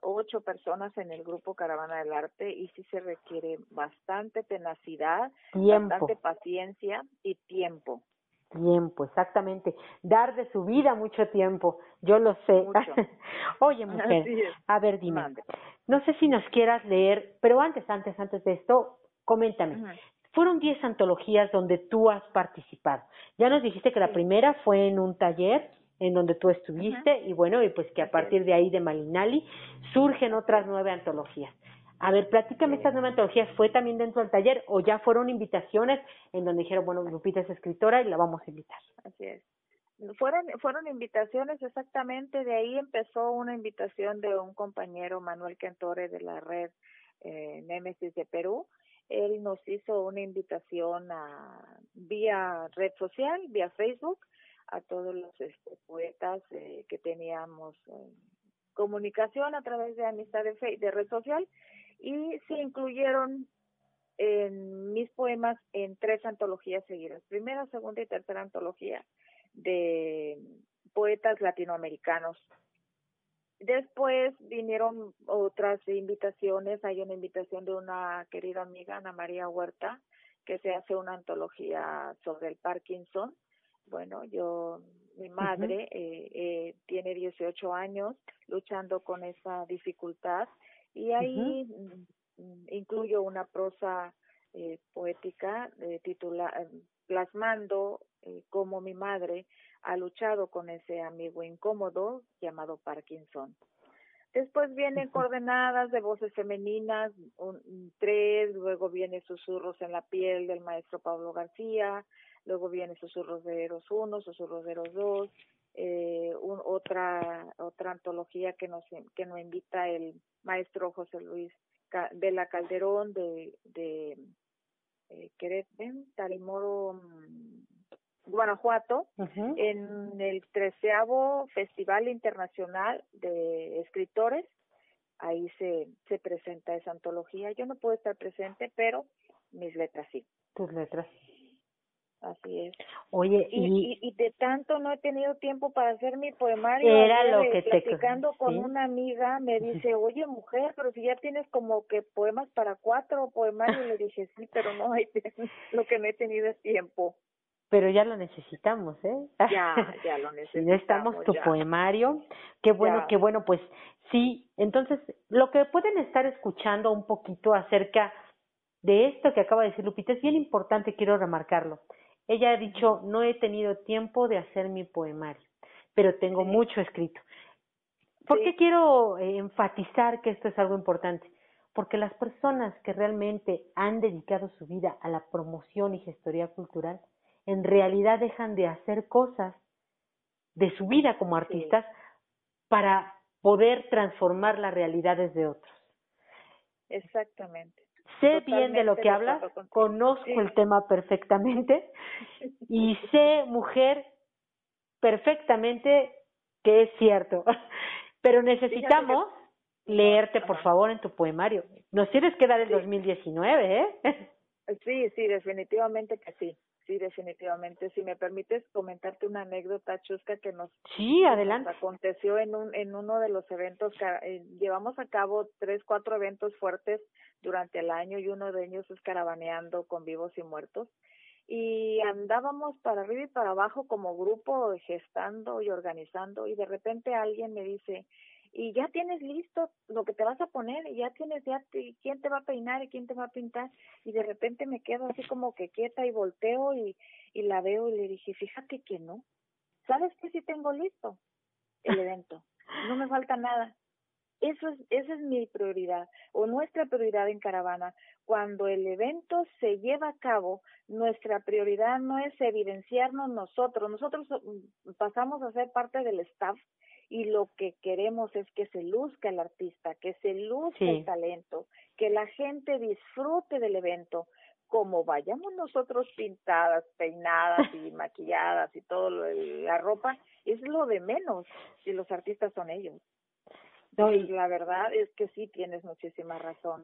ocho personas en el grupo Caravana del Arte y sí se requiere bastante tenacidad, Tiempo. bastante paciencia y tiempo. Tiempo, exactamente. Dar de su vida mucho tiempo, yo lo sé. Oye, mujer, a ver, dime. Mande. No sé si nos quieras leer, pero antes, antes, antes de esto, coméntame. Fueron 10 antologías donde tú has participado. Ya nos dijiste que la primera fue en un taller en donde tú estuviste y bueno, y pues que a partir de ahí de Malinali surgen otras nueve antologías. A ver, platícame estas nueve antologías, ¿fue también dentro del taller o ya fueron invitaciones en donde dijeron, bueno, Lupita es escritora y la vamos a invitar? Así es. Fueron, fueron invitaciones exactamente, de ahí empezó una invitación de un compañero, Manuel Cantore, de la red eh, Némesis de Perú. Él nos hizo una invitación a, vía red social, vía Facebook, a todos los este, poetas eh, que teníamos eh, comunicación a través de amistad de, fe- de red social y se incluyeron en mis poemas en tres antologías seguidas, primera, segunda y tercera antología de poetas latinoamericanos. Después vinieron otras invitaciones, hay una invitación de una querida amiga, Ana María Huerta, que se hace una antología sobre el Parkinson. Bueno, yo, mi madre eh, eh, tiene 18 años luchando con esa dificultad y ahí mm, incluyo una prosa eh, poética eh, titula, eh, plasmando eh, cómo mi madre ha luchado con ese amigo incómodo llamado Parkinson. Después vienen coordenadas de voces femeninas, un, un tres, luego viene Susurros en la piel del maestro Pablo García, luego viene Susurros de Eros 1, Susurros de Eros 2, eh, un, otra otra antología que nos que nos invita el maestro José Luis de la Calderón de de eh, Querétaro, Tarimoro, mm, Guanajuato, en el treceavo Festival Internacional de Escritores. Ahí se, se presenta esa antología. Yo no puedo estar presente, pero mis letras sí. Tus letras. Así es. Oye, Y, y, de tanto no he tenido tiempo para hacer mi poemario. Era Ayer, lo que te- Platicando con sí. una amiga, me dice, oye, mujer, pero si ya tienes como que poemas para cuatro poemarios. Le dije, sí, pero no hay lo que no he tenido es tiempo. pero ya lo necesitamos, ¿eh? Ya, ya lo Si necesitamos. necesitamos tu ya. poemario. Qué bueno, Ya. qué bueno, pues sí. Entonces, lo que pueden estar escuchando un poquito acerca de esto que acaba de decir Lupita es bien importante, quiero remarcarlo. Ella ha dicho, no he tenido tiempo de hacer mi poemario, pero tengo Sí. mucho escrito. ¿Por Sí. qué quiero eh, enfatizar que esto es algo importante? Porque las personas que realmente han dedicado su vida a la promoción y gestoría cultural, en realidad dejan de hacer cosas de su vida como artistas para poder transformar las realidades de otros. Exactamente. Sé bien de lo que hablas, conozco Sí. el tema perfectamente y sé, mujer, perfectamente que es cierto. Pero necesitamos leerte, por favor, en tu poemario. Nos tienes que dar el Sí. 2019, ¿eh? Sí, sí, definitivamente que sí. Sí, definitivamente. Si me permites comentarte una anécdota chusca que nos, Sí, que adelante. nos aconteció en un en uno de los eventos. ca- eh, llevamos a cabo tres, cuatro eventos fuertes durante el año y uno de ellos es caravaneando con vivos y muertos. Y andábamos para arriba y para abajo como grupo, gestando y organizando y de repente alguien me dice, y ya tienes listo lo que te vas a poner y ya tienes ya quién te va a peinar y quién te va a pintar y de repente me quedo así como que quieta y volteo y, y la veo y le dije, fíjate que no, ¿sabes qué? Sí tengo listo el evento, no me falta nada. Eso es, esa es mi prioridad o nuestra prioridad en Caravana. Cuando el evento se lleva a cabo, nuestra prioridad no es evidenciarnos nosotros. Nosotros mm, pasamos a ser parte del staff y lo que queremos es que se luzca el artista, que se luzca Sí. el talento, que la gente disfrute del evento. Como vayamos nosotros pintadas, peinadas y maquilladas y todo lo la ropa, es lo de menos si los artistas son ellos. No, Y la verdad es que sí tienes muchísima razón.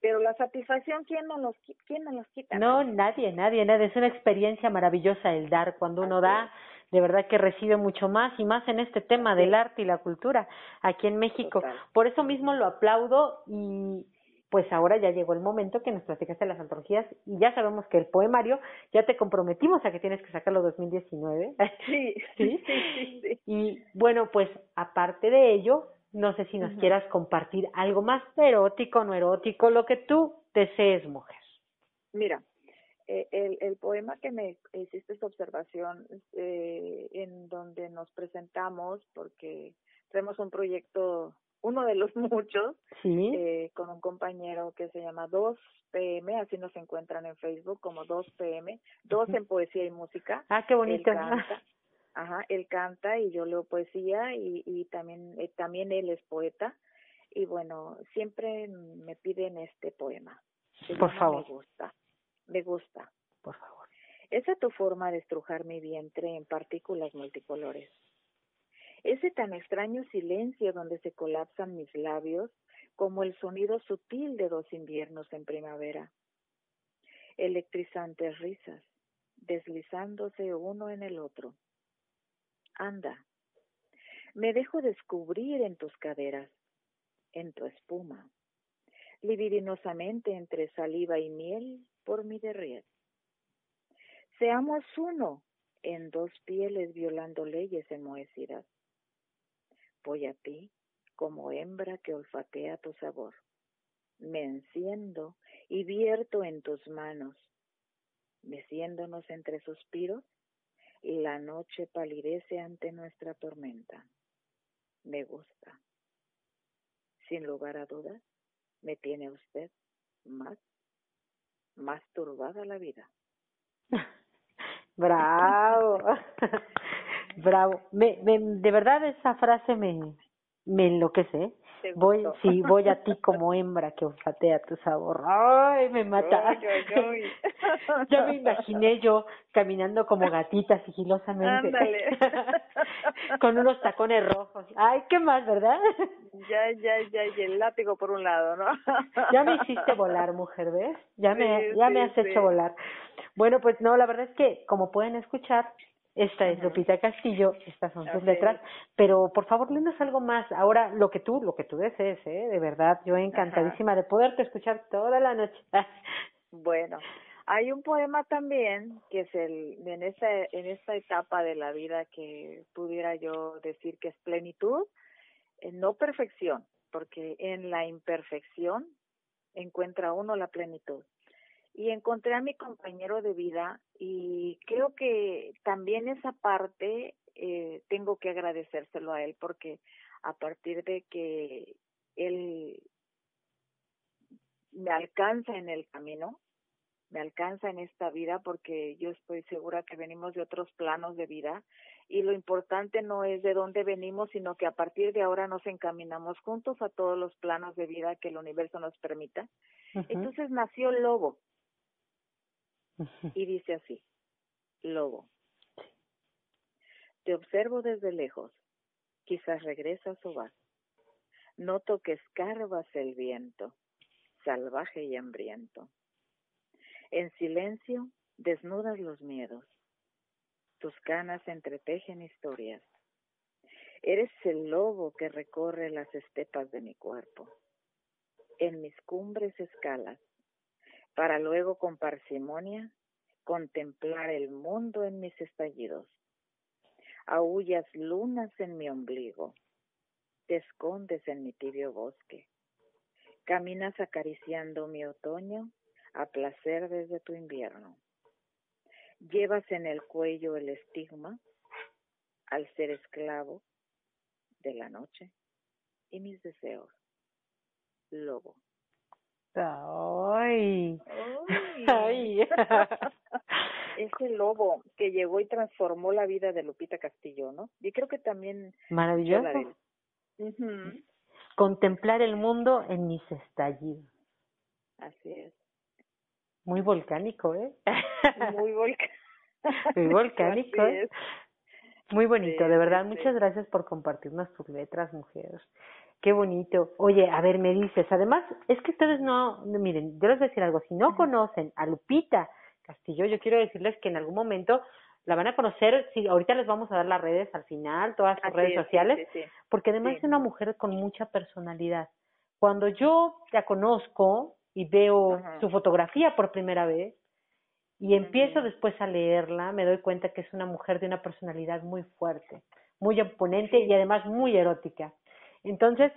Pero la satisfacción, ¿quién nos, los, qui- quién nos los quita? No, nadie, nadie, nadie. Es una experiencia maravillosa el dar. Cuando uno da, de verdad que recibe mucho más y más en este tema del arte y la cultura aquí en México. Total. Por eso mismo lo aplaudo y pues ahora ya llegó el momento que nos platicaste las antologías y ya sabemos que el poemario ya te comprometimos a que tienes que sacarlo 2019. Sí, ¿Sí? sí, sí, sí. Y bueno, pues aparte de ello, no sé si nos quieras compartir algo más erótico, no erótico, lo que tú desees, mujer. Mira, eh, el, el poema que me hiciste esta observación, eh, en donde nos presentamos, porque tenemos un proyecto, uno de los muchos, Sí. eh, con un compañero que se llama 2 PM, así nos encuentran en Facebook como 2 PM, 2 Ujú. en poesía y música. Ah, qué bonito. Él canta, ajá, él canta y yo leo poesía y, y también, eh, también él es poeta. Y bueno, siempre me piden este poema. Por favor. Me gusta, me gusta. Por favor. Esa tu forma de estrujar mi vientre en partículas multicolores. Ese tan extraño silencio donde se colapsan mis labios como el sonido sutil de dos inviernos en primavera. Electrizantes risas, deslizándose uno en el otro. Anda, me dejo descubrir en tus caderas, en tu espuma, libidinosamente entre saliva y miel por mi derrier. Seamos uno en dos pieles violando leyes enmohecidas. Voy a ti como hembra que olfatea tu sabor. Me enciendo y vierto en tus manos. Meciéndonos entre suspiros, la noche palidece ante nuestra tormenta. Me gusta. Sin lugar a dudas, me tiene usted más, más turbada la vida. Bravo. Bravo. Me, me, de verdad esa frase me, me enloquece. ¿Te Voy, sí, voy a ti como hembra que olfatea tu sabor. Ay, me mata. Ay. Ya me imaginé yo caminando como gatita sigilosamente. Ándale. Con unos tacones rojos. Ay, ¿qué más, verdad? Ya, ya, ya, y el látigo por un lado, ¿no? Ya me hiciste volar, mujer, ¿ves? Ya me, Sí, ya sí, me has sí. hecho volar. Bueno, pues no, la verdad es que, como pueden escuchar, esta es. Lupita Castillo, estas son sus letras, pero por favor, léenos algo más. Ahora, lo que tú, lo que tú desees, ¿eh? De verdad, yo encantadísima de poderte escuchar toda la noche. Bueno, hay un poema también que es el en esta en esta etapa de la vida que pudiera yo decir que es plenitud, eh, no perfección, porque en la imperfección encuentra uno la plenitud. Y encontré a mi compañero de vida y creo que también esa parte eh, tengo que agradecérselo a él porque a partir de que él me alcanza en el camino, me alcanza en esta vida porque yo estoy segura que venimos de otros planos de vida y lo importante no es de dónde venimos, sino que a partir de ahora nos encaminamos juntos a todos los planos de vida que el universo nos permita. Entonces nació Lobo. Y dice así, Lobo, te observo desde lejos, quizás regresas o vas. Noto que escarbas el viento, salvaje y hambriento. En silencio desnudas los miedos. Tus canas entretejen historias. Eres el lobo que recorre las estepas de mi cuerpo. En mis cumbres escalas, para luego con parsimonia contemplar el mundo en mis estallidos. Aullas lunas en mi ombligo. te escondes en mi tibio bosque. Caminas acariciando mi otoño a placer desde tu invierno. Llevas en el cuello el estigma al ser esclavo de la noche y mis deseos. Lobo. Ay. Ay. Ese lobo que llegó y transformó la vida de Lupita Castillo, ¿no? Y creo que también Maravilloso. él. Ujú, Contemplar el mundo en mis estallidos. Así es. Muy volcánico, ¿eh? Muy volcánico. Muy volcánico, ¿eh? Muy bonito, Sí, de sí, verdad. sí. Muchas gracias por compartirnos tus letras, mujer. Qué bonito. Oye, a ver, me dices, además, es que ustedes no, miren, yo les voy a decir algo, si no conocen a Lupita Castillo, yo quiero decirles que en algún momento la van a conocer, si ahorita les vamos a dar las redes al final, todas sus Así redes es, sí, sociales, sí, sí. porque además Sí. es una mujer con mucha personalidad. Cuando yo la conozco y veo Ajá. su fotografía por primera vez y empiezo después a leerla, me doy cuenta que es una mujer de una personalidad muy fuerte, muy imponente y además muy erótica. Entonces,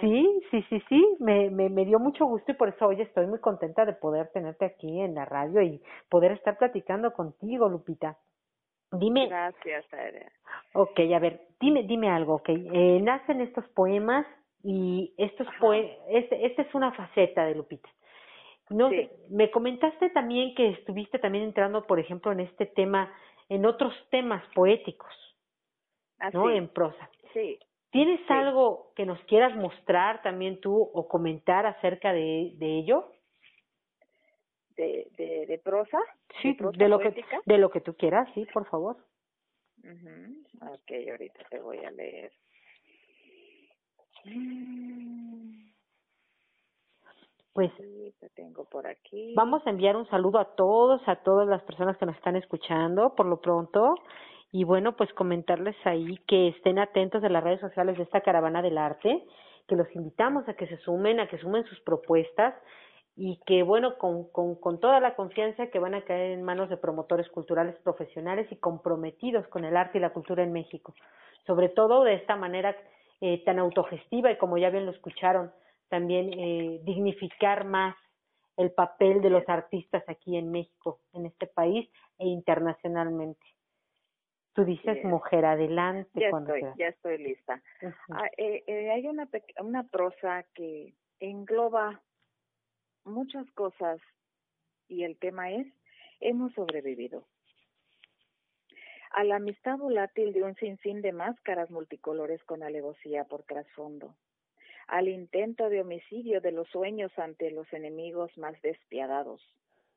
Sí, sí, sí, sí, me, me, me dio mucho gusto y por eso hoy estoy muy contenta de poder tenerte aquí en la radio y poder estar platicando contigo, Lupita. Dime, Gracias, Aria. Ok, a ver, dime, dime algo, ok. Eh, nacen estos poemas y estos poe este, esta es una faceta de Lupita. No Sí. me comentaste también que estuviste también entrando, por ejemplo, en este tema, en otros temas poéticos, Así, ¿no? En prosa. sí. ¿Tienes Sí. algo que nos quieras mostrar también tú o comentar acerca de, de ello? De, de, de prosa. Sí, prosa de lo que de lo que tú quieras, sí, por favor. Ujú. Ok, ahorita te voy a leer. Pues Sí, te tengo por aquí. Vamos a enviar un saludo a todos, a todas las personas que nos están escuchando por lo pronto. Y bueno, pues comentarles ahí que estén atentos de las redes sociales de esta caravana del arte, que los invitamos a que se sumen, a que sumen sus propuestas y que bueno, con, con, con toda la confianza que van a caer en manos de promotores culturales profesionales y comprometidos con el arte y la cultura en México. Sobre todo de esta manera eh, tan autogestiva y como ya bien lo escucharon, también eh, dignificar más el papel de los artistas aquí en México, en este país e internacionalmente. Tú dices, Bien. mujer, adelante Ya cuando estoy, ya estoy lista. Ah, eh, eh, hay una, una prosa que engloba muchas cosas y el tema es, hemos sobrevivido. A la amistad volátil de un sinfín de máscaras multicolores con alevosía por trasfondo. Al intento de homicidio de los sueños ante los enemigos más despiadados,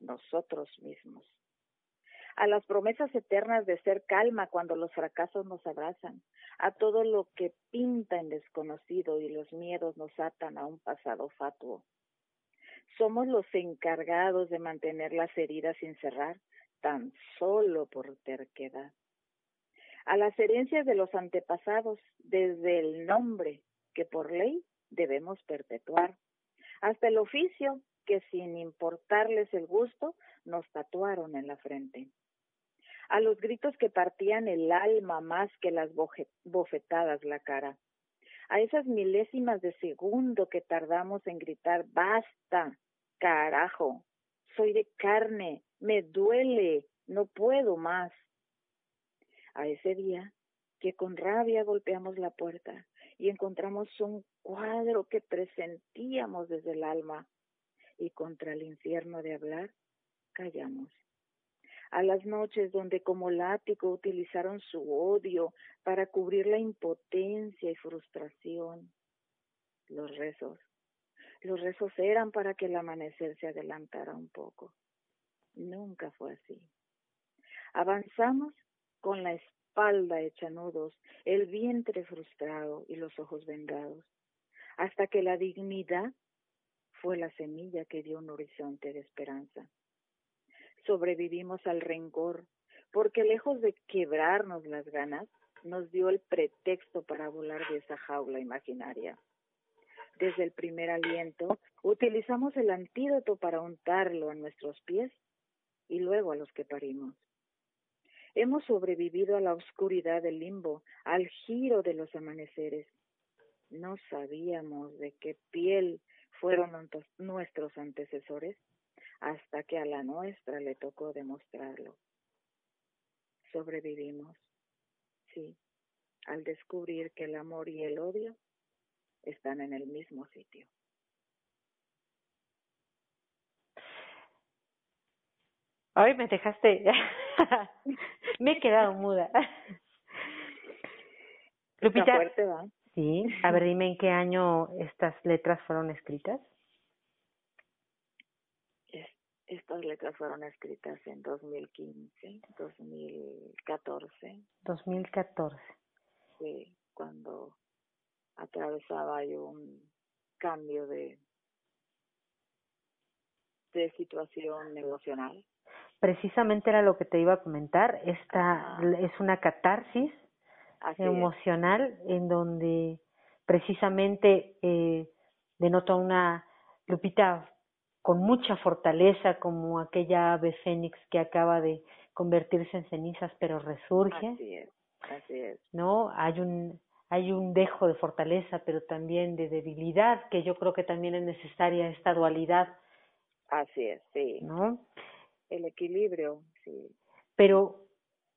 nosotros mismos. A las promesas eternas de ser calma cuando los fracasos nos abrazan, a todo lo que pinta en desconocido y los miedos nos atan a un pasado fatuo. Somos los encargados de mantener las heridas sin cerrar, tan solo por terquedad. A las herencias de los antepasados, desde el nombre que por ley debemos perpetuar, hasta el oficio que sin importarles el gusto nos tatuaron en la frente. A los gritos que partían el alma más que las bofetadas la cara. A esas milésimas de segundo que tardamos en gritar basta, carajo, soy de carne, me duele, no puedo más. A ese día que con rabia golpeamos la puerta y encontramos un cuadro que presentíamos desde el alma y contra el infierno de hablar callamos. A las noches donde como látigo utilizaron su odio para cubrir la impotencia y frustración. Los rezos. Los rezos eran para que el amanecer se adelantara un poco. Nunca fue así. Avanzamos con la espalda hecha nudos, el vientre frustrado y los ojos vendados, hasta que la dignidad fue la semilla que dio un horizonte de esperanza. Sobrevivimos al rencor, porque lejos de quebrarnos las ganas, nos dio el pretexto para volar de esa jaula imaginaria. Desde el primer aliento, utilizamos el antídoto para untarlo a nuestros pies y luego a los que parimos. Hemos sobrevivido a la oscuridad del limbo, al giro de los amaneceres. no sabíamos de qué piel fueron nuestros- antecesores hasta que a la nuestra le tocó demostrarlo. Sobrevivimos, sí, al descubrir que el amor y el odio están en el mismo sitio. Ay, me dejaste. me he quedado muda. Lupita, sí, a ver, dime en qué año estas letras fueron escritas. Es- Estas letras fueron escritas en 2015, 2014, 2014. sí, cuando atravesaba yo un cambio de de situación emocional. Precisamente era lo que te iba a comentar. Esta es una catarsis Así es. emocional en donde precisamente eh, denota una Lupita con mucha fortaleza como aquella ave fénix que acaba de convertirse en cenizas pero resurge, Así es, así es. ¿no? Hay un hay un dejo de fortaleza pero también de debilidad que yo creo que también es necesaria esta dualidad, Así es, sí. ¿no? El equilibrio, sí. Pero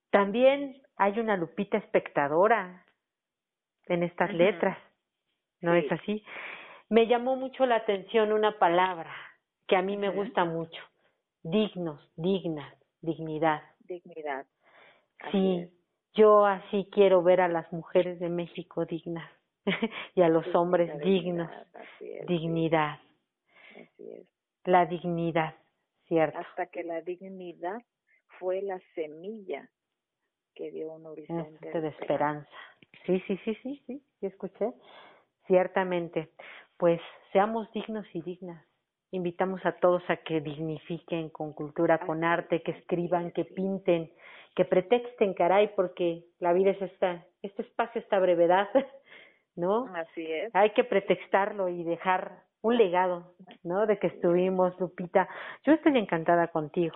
también hay una Lupita espectadora en estas letras, ¿no Sí. es así? Me llamó mucho la atención una palabra que a mí me gusta mucho, dignos, dignas, dignidad. Dignidad. Así Sí, es. yo así quiero ver a las mujeres de México dignas y a los hombres dignos, dignidad, Así dignidad, así es. la dignidad, ¿cierto? Hasta que la dignidad fue la semilla que dio un horizonte horizonte de esperanza. Sí, sí, sí, sí, sí, sí escuché. Ciertamente. Pues seamos dignos y dignas. Invitamos a todos a que dignifiquen con cultura, con arte, que escriban, es, que pinten, que pretexten, caray, porque la vida es esta, este espacio, esta brevedad, ¿no? Así es. Hay que pretextarlo y dejar un legado, ¿no? De que estuvimos, Lupita. Yo estoy encantada contigo.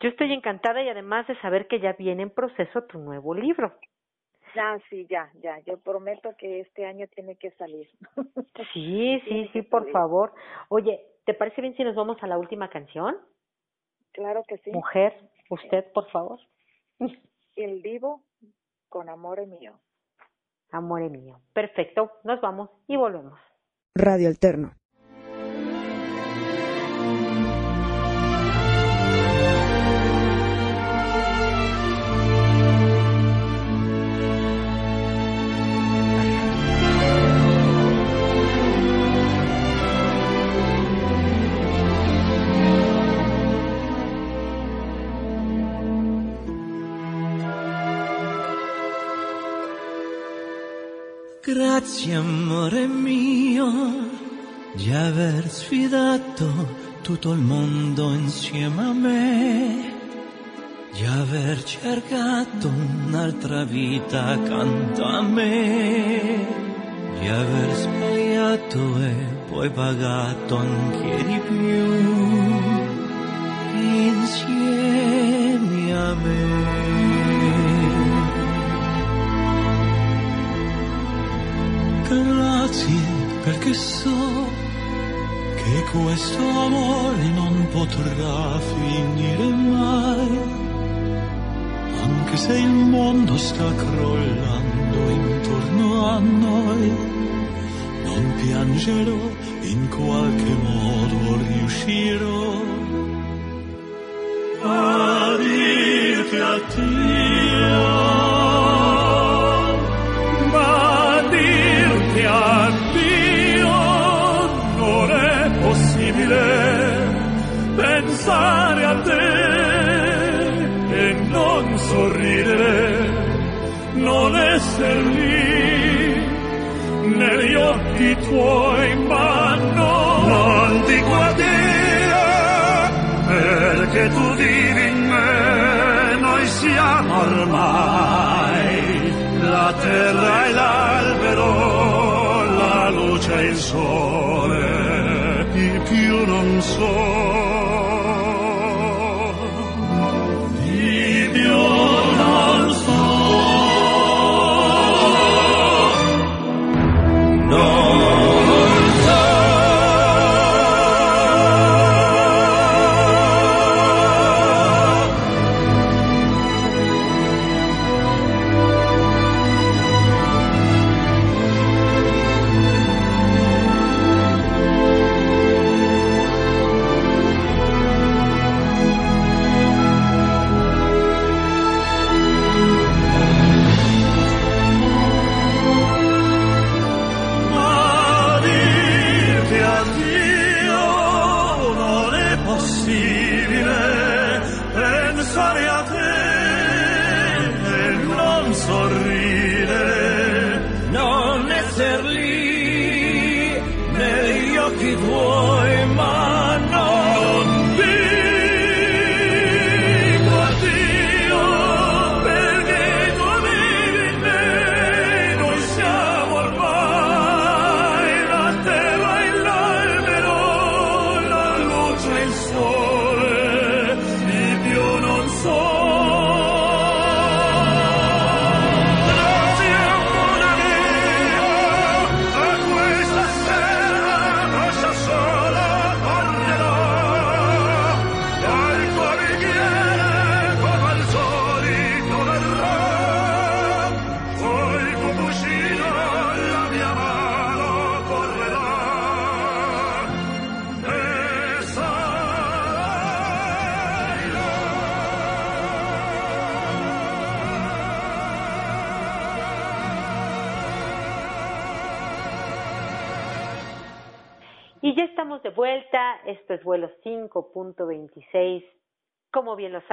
Yo estoy encantada y además de saber que ya viene en proceso tu nuevo libro. Ah, sí, ya, ya. Yo prometo que este año tiene que salir. Sí, sí, sí, por favor. Oye, ¿te parece bien si nos vamos a la última canción? Claro que sí. Mujer, usted, por favor. El divo con amor mío. Amore mío. Perfecto, nos vamos y volvemos. Radio Alterno. Grazie amore mio di aver sfidato tutto il mondo insieme a me, di aver cercato un'altra vita accanto a me, di aver sbagliato e poi pagato anche di più insieme a me. Grazie perché so che questo amore non potrà finire mai, anche se il mondo sta crollando intorno a noi, non piangerò, in qualche modo riuscirò a dirti addio. Ma sorridere, non essere lì negli occhi tuoi, ma no, non ti guardire perché tu vivi in me, noi siamo ormai la terra e l'albero, la luce e il sole, di più non so.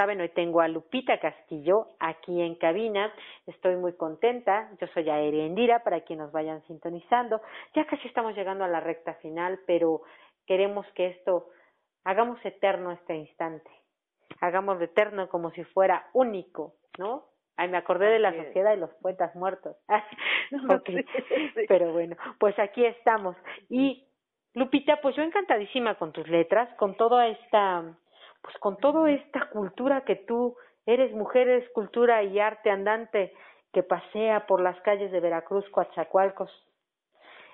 Saben, hoy tengo a Lupita Castillo aquí en cabina. Estoy muy contenta. Yo soy Aérea Indira para quienes nos vayan sintonizando. Ya casi estamos llegando a la recta final, pero queremos que esto hagamos eterno este instante. Hagámoslo eterno como si fuera único, ¿no? Ay, me acordé de la sociedad de los poetas muertos. Ok. Sí, sí. Pero bueno, pues aquí estamos. Y Lupita, pues yo encantadísima con tus letras, con toda esta, pues con toda esta cultura que tú eres mujer, eres cultura y arte andante que pasea por las calles de Veracruz, Coatzacoalcos.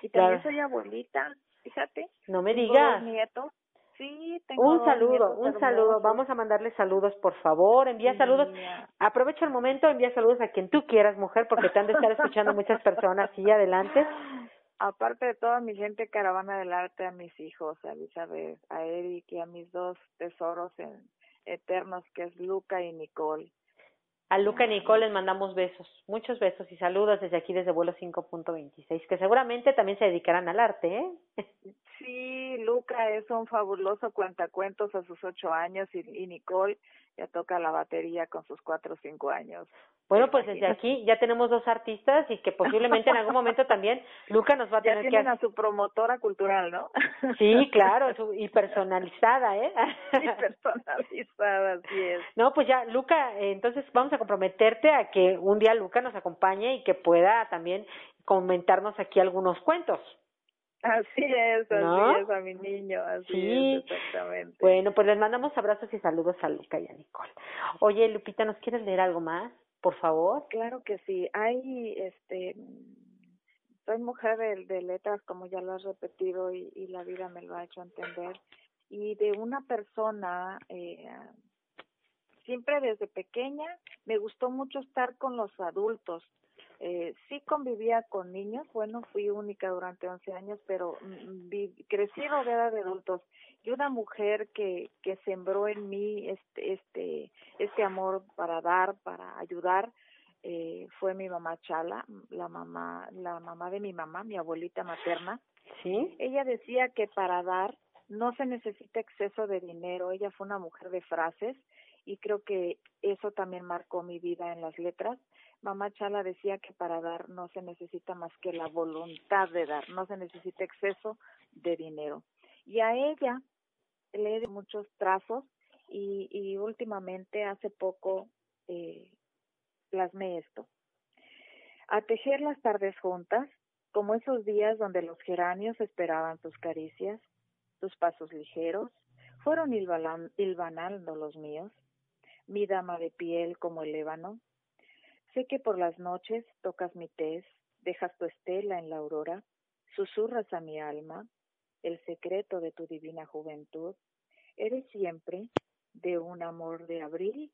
Y también soy abuelita, fíjate. No me digas. nietos. Sí, tengo Un saludo, un saludo. Vamos a mandarle saludos, por favor. Envía Sí, saludos. mira. Aprovecha el momento, envía saludos a quien tú quieras, mujer, porque te han de estar escuchando muchas personas. Sí, adelante. Aparte de toda mi gente caravana del arte, a mis hijos, a Elizabeth, a Eric y a mis dos tesoros en, eternos, que es Luca y Nicole. A Luca y Nicole les mandamos besos, muchos besos y saludos desde aquí, desde vuelo 5.26, que seguramente también se dedicarán al arte, ¿eh? Sí, Luca es un fabuloso cuentacuentos a sus ocho años y, y Nicole ya toca la batería con sus cuatro o cinco años. Bueno, pues desde aquí ya tenemos dos artistas y que posiblemente en algún momento también Luca nos va a Ya tener que... tienen a su promotora cultural, ¿no? Sí, claro, su- y personalizada, ¿eh? Y personalizada, así es. No, pues ya, Luca, eh, entonces vamos a comprometerte a que un día Luca nos acompañe y que pueda también comentarnos aquí algunos cuentos. Así es, así es, a mi niño, así Sí. es, exactamente. Bueno, pues les mandamos abrazos y saludos a Luca y a Nicole. Oye, Lupita, ¿nos quieres leer algo más, por favor? Claro que sí. Hay, este, soy mujer de, de letras, como ya lo has repetido, y, y la vida me lo ha hecho entender. Y de una persona, eh, siempre desde pequeña, me gustó mucho estar con los adultos. Eh, sí convivía con niños, bueno, fui única durante 11 años, pero mm, vi, crecí rodeada de adultos. Y una mujer que, que sembró en mí este, este, este amor para dar, para ayudar, eh, fue mi mamá Chala, la mamá, la mamá de mi mamá, mi abuelita materna. ¿Sí? Ella decía que para dar no se necesita exceso de dinero. Ella fue una mujer de frases y creo que eso también marcó mi vida en las letras. Mamá Chala decía que para dar no se necesita más que la voluntad de dar, no se necesita exceso de dinero. Y a ella le he muchos trazos y, y últimamente, hace poco, eh, plasmé esto. A tejer las tardes juntas, como esos días donde los geranios esperaban tus caricias, tus pasos ligeros, fueron hilvanando los míos, mi dama de piel como el ébano. Sé que por las noches tocas mi tez, dejas tu estela en la aurora, susurras a mi alma el secreto de tu divina juventud. Eres siempre de un amor de abril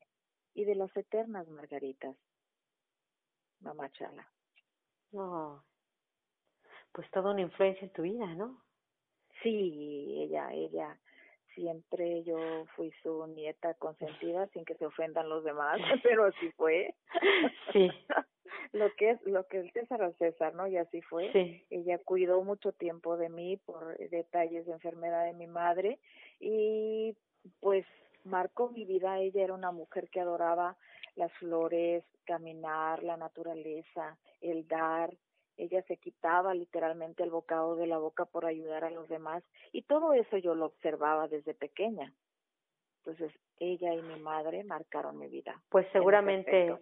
y de las eternas margaritas. Mamá Chala. No. Pues toda una influencia en tu vida, ¿no? Sí, ella, ella, siempre yo fui su nieta consentida sin que se ofendan los demás, pero así fue. Sí. lo que es, lo que el César al César, ¿no? Y así fue. Sí. Ella cuidó mucho tiempo de mí por detalles de enfermedad de mi madre y pues marcó mi vida. Ella era una mujer que adoraba las flores, caminar, la naturaleza, el dar ella se quitaba literalmente el bocado de la boca por ayudar a los demás y todo eso yo lo observaba desde pequeña. Entonces, ella y mi madre marcaron mi vida. Pues seguramente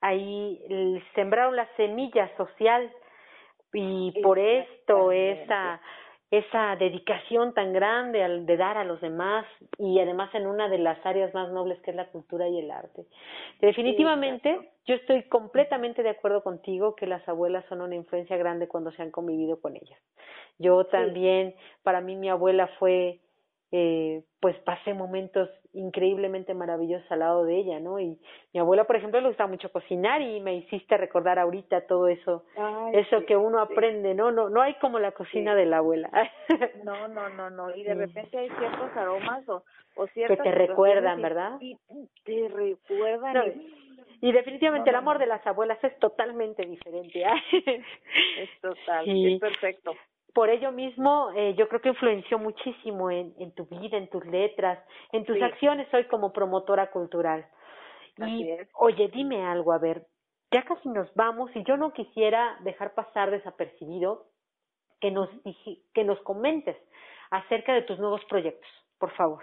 ahí sembraron la semilla social y por esto esa esa dedicación tan grande al de dar a los demás y además en una de las áreas más nobles que es la cultura y el arte. Definitivamente, yo estoy completamente de acuerdo contigo que las abuelas son una influencia grande cuando se han convivido con ellas. Yo también, para mí mi abuela fue eh, pues pasé momentos increíblemente maravillosos al lado de ella, ¿no? Y mi abuela, por ejemplo, le gustaba mucho cocinar y me hiciste recordar ahorita todo eso, eso que uno aprende, ¿no? No no hay como la cocina de la abuela. no, no, no, no, y de repente hay ciertos aromas o, o ciertas que te recuerdan, ¿verdad? Y, te recuerdan. y, definitivamente el amor de las abuelas es totalmente diferente. es total, es perfecto por ello mismo, eh, yo creo que influenció muchísimo en, en tu vida, en tus letras, en tus acciones hoy como promotora cultural. y, oye, dime algo, a ver, ya casi nos vamos y yo no quisiera dejar pasar desapercibido que nos, que nos comentes acerca de tus nuevos proyectos, por favor.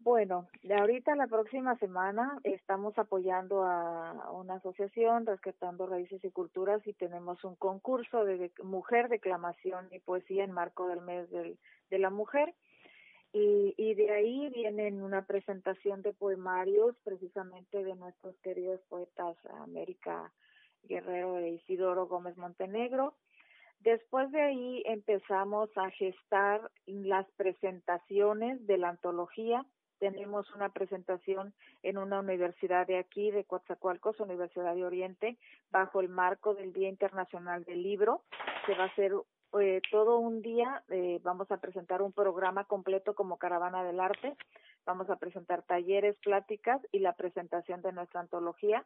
Bueno, de ahorita la próxima semana estamos apoyando a una asociación Rescatando Raíces y Culturas y tenemos un concurso de mujer, declamación y poesía en marco del mes del, de la mujer. Y, y de ahí vienen una presentación de poemarios precisamente de nuestros queridos poetas América Guerrero e Isidoro Gómez Montenegro. Después de ahí empezamos a gestar las presentaciones de la antología tenemos una presentación en una universidad de aquí, de Coatzacoalcos, Universidad de Oriente, bajo el marco del Día Internacional del Libro. Se va a hacer eh, todo un día, eh, vamos a presentar un programa completo como Caravana del Arte, vamos a presentar talleres, pláticas y la presentación de nuestra antología.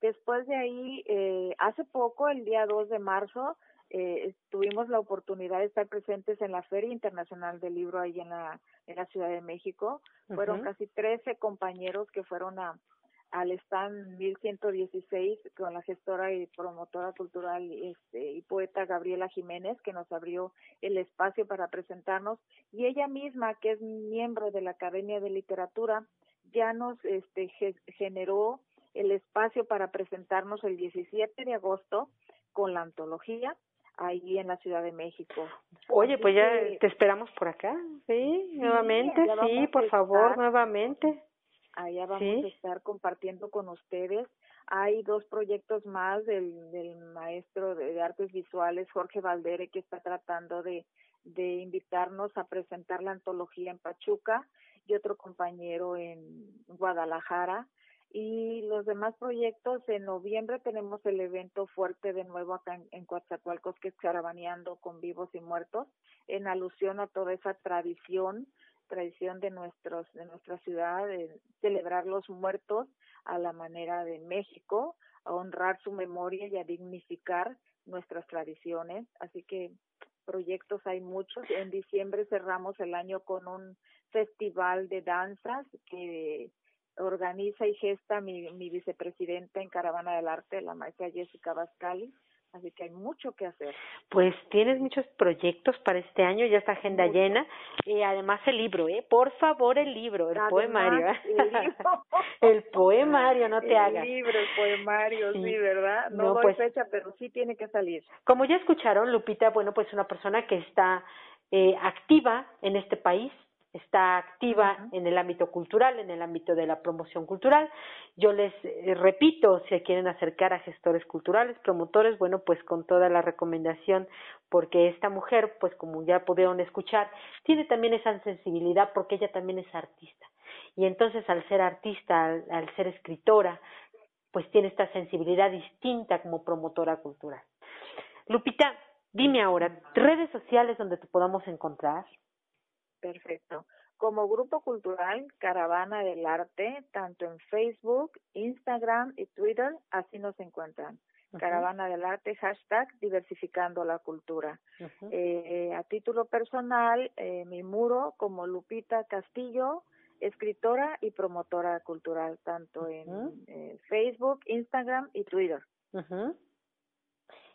Después de ahí, eh, hace poco, el día 2 de marzo, eh, tuvimos la oportunidad de estar presentes en la Feria Internacional del Libro ahí en la, en la Ciudad de México. Fueron casi 13 compañeros que fueron a, al stand 1116 con la gestora y promotora cultural este, y poeta Gabriela Jiménez que nos abrió el espacio para presentarnos. Y ella misma que es miembro de la Academia de Literatura ya nos este, generó el espacio para presentarnos el 17 de agosto con la antología ahí en la Ciudad de México. Oye, pues ya te esperamos por acá, sí, nuevamente, sí, por favor, nuevamente. Allá vamos a estar compartiendo con ustedes. Hay dos proyectos más del, del maestro de, artes visuales, Jorge Valdere, que está tratando de, de invitarnos a presentar la antología en Pachuca y otro compañero en Guadalajara y los demás proyectos, en noviembre tenemos el evento fuerte de nuevo acá en, en Coatzacoalcos, que es Carabaneando con vivos y muertos, en alusión a toda esa tradición, tradición de nuestros, de nuestra ciudad, de celebrar los muertos a la manera de México, a honrar su memoria y a dignificar nuestras tradiciones. Así que proyectos hay muchos. En diciembre cerramos el año con un festival de danzas que organiza y gesta mi, mi vicepresidenta en Caravana del Arte, la maestra Jessica Vascali. Así que hay mucho que hacer. Pues tienes muchos proyectos para este año, ya está agenda llena. Y además el libro, ¿eh? Por favor, el libro, el poemario. El, poemario, no te hagas. El libro, el poemario, sí, ¿verdad? No, doy pues fecha, pero sí tiene que salir. Como ya escucharon, Lupita, bueno, pues una persona que está eh, activa en este país, está activa en el ámbito cultural, en el ámbito de la promoción cultural. Yo les eh, repito, si quieren acercar a gestores culturales, promotores, bueno, pues con toda la recomendación, porque esta mujer, pues como ya pudieron escuchar, tiene también esa sensibilidad porque ella también es artista. Y entonces al ser artista, al ser escritora, pues tiene esta sensibilidad distinta como promotora cultural. Lupita, dime ahora, redes sociales donde te podamos encontrar. Perfecto. Como grupo cultural Caravana del Arte, tanto en Facebook, Instagram y Twitter, así nos encuentran. Caravana del Arte, hashtag diversificando la cultura. eh, a título personal, eh, mi muro como Lupita Castillo, escritora y promotora cultural, tanto en eh, Facebook, Instagram y Twitter.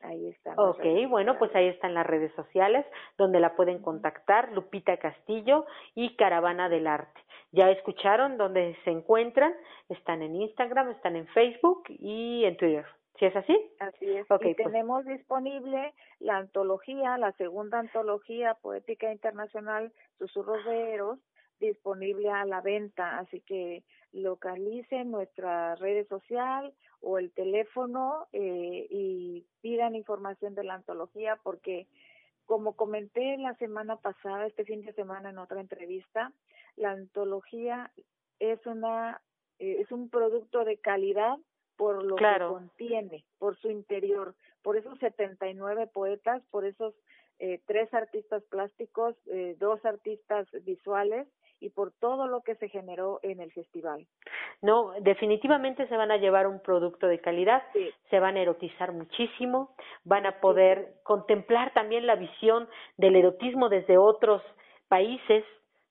Ahí está. Ok, bueno, pues ahí están las redes sociales donde la pueden contactar, Lupita Castillo y Caravana del Arte. Ya escucharon dónde se encuentran, están en Instagram, están en Facebook y en Twitter. ¿Sí es así? Así es. Ok, y pues- tenemos disponible la antología, la segunda antología poética internacional, Susurros de Eros, disponible a la venta. Así que localicen nuestra red social o el teléfono eh, y pidan información de la antología porque como comenté la semana pasada, este fin de semana en otra entrevista, la antología es una eh, es un producto de calidad por lo Claro. que contiene, por su interior, por esos 79 poetas, por esos eh, tres artistas plásticos, eh, dos artistas visuales y por todo lo que se generó en el festival. No, definitivamente se van a llevar un producto de calidad, Sí. se van a erotizar muchísimo, van a poder contemplar también la visión del erotismo desde otros países,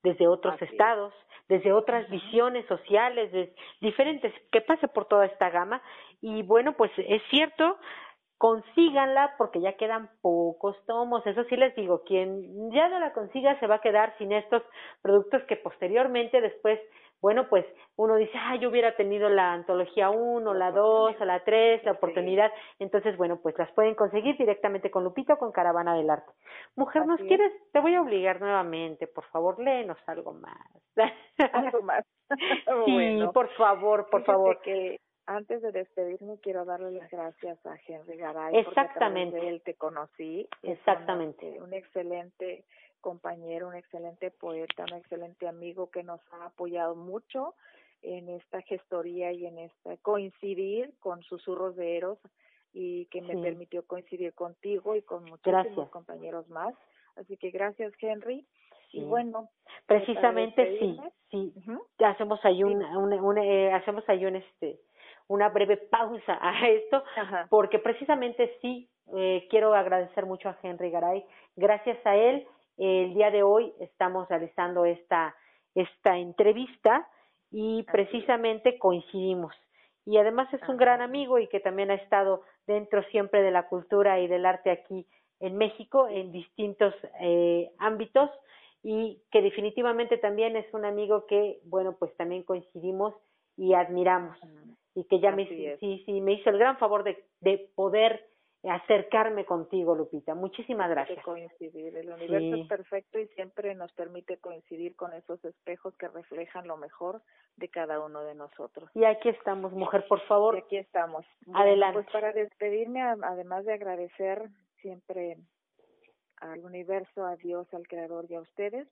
desde otros Así estados, desde otras visiones sociales, de diferentes, que pase por toda esta gama. Y bueno, pues es cierto, consíganla porque ya quedan pocos tomos. Eso sí les digo, quien ya no la consiga se va a quedar sin estos productos que posteriormente después, bueno, pues uno dice, ah, yo hubiera tenido la antología 1, la 2, o la 3, la oportunidad. Entonces, bueno, pues las pueden conseguir directamente con Lupito o con Caravana del Arte. Mujer, ¿nos quieres? Te voy a obligar nuevamente, por favor, léenos algo más. Algo más. sí, Bueno, por favor, por fíjate favor. que antes de despedirme quiero darle las gracias a Henry Garay porque a Exactamente. de él te conocí. Exactamente. este, un excelente compañero, un excelente poeta, un excelente amigo que nos ha apoyado mucho en esta gestoría y en esta coincidir con susurros de Eros y que me Sí. permitió coincidir contigo y con muchísimos Gracias. compañeros más. Así que gracias Henry. Sí. Y bueno, Precisamente sí, sí. Hacemos ahí un, un, un, eh, hacemos ahí un este una breve pausa a esto Ajá. porque precisamente sí eh, quiero agradecer mucho a Henry Garay. Gracias a él, eh, el día de hoy estamos realizando esta, esta entrevista y precisamente coincidimos. Y además es un gran amigo y que también ha estado dentro siempre de la cultura y del arte aquí en México en distintos eh, ámbitos y que definitivamente también es un amigo que, bueno, pues también coincidimos y admiramos. Y que ya me, Así sí, sí, me hizo el gran favor de, de poder acercarme contigo, Lupita. Muchísimas de gracias. coincidir. El universo Sí. es perfecto y siempre nos permite coincidir con esos espejos que reflejan lo mejor de cada uno de nosotros. Y aquí estamos, mujer, por Y favor. aquí estamos. Bueno, Adelante. Pues para despedirme, además de agradecer siempre al universo, a Dios, al Creador y a ustedes,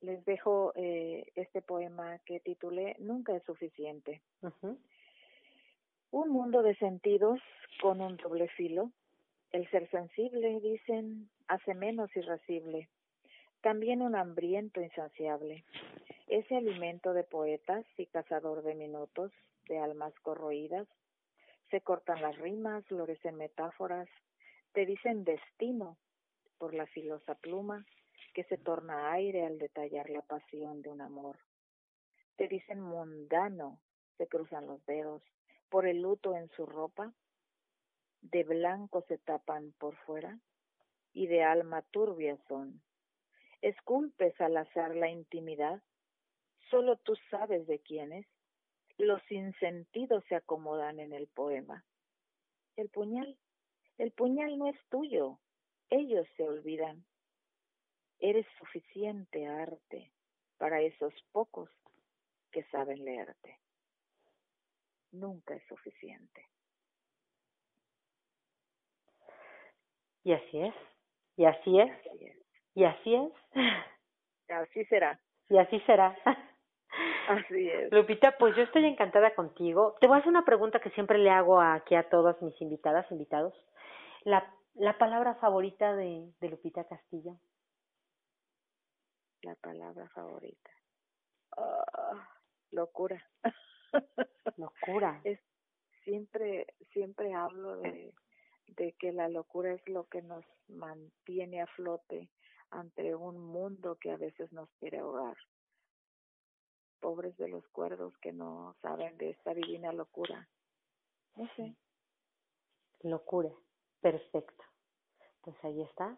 les dejo eh, este poema que titulé Nunca es suficiente. Ujú. Un mundo de sentidos con un doble filo. El ser sensible, dicen, hace menos irascible. También un hambriento insaciable. Ese alimento de poetas y cazador de minutos, de almas corroídas. Se cortan las rimas, florecen metáforas, te dicen destino por la filosa pluma que se torna aire al detallar la pasión de un amor. Te dicen mundano, se cruzan los dedos, por el luto en su ropa, de blanco se tapan por fuera y de alma turbia son. Esculpes al azar la intimidad, solo tú sabes de quién es. Los sinsentidos se acomodan en el poema. El puñal, el puñal no es tuyo, ellos se olvidan. Eres suficiente arte para esos pocos que saben leerte nunca es suficiente. Y así es, y así es, Así es. y así es, Así será. y así será. Así es. Lupita, pues yo estoy encantada contigo. Te voy a hacer una pregunta que siempre le hago aquí a todas mis invitadas, invitados. La, la palabra favorita de, de Lupita Castillo. La palabra favorita. Ah, locura. Locura. es siempre siempre hablo de de que la locura es lo que nos mantiene a flote ante un mundo que a veces nos quiere ahogar. Pobres de los cuerdos que no saben de esta divina locura. No sé, Locura. Perfecto. Pues ahí está.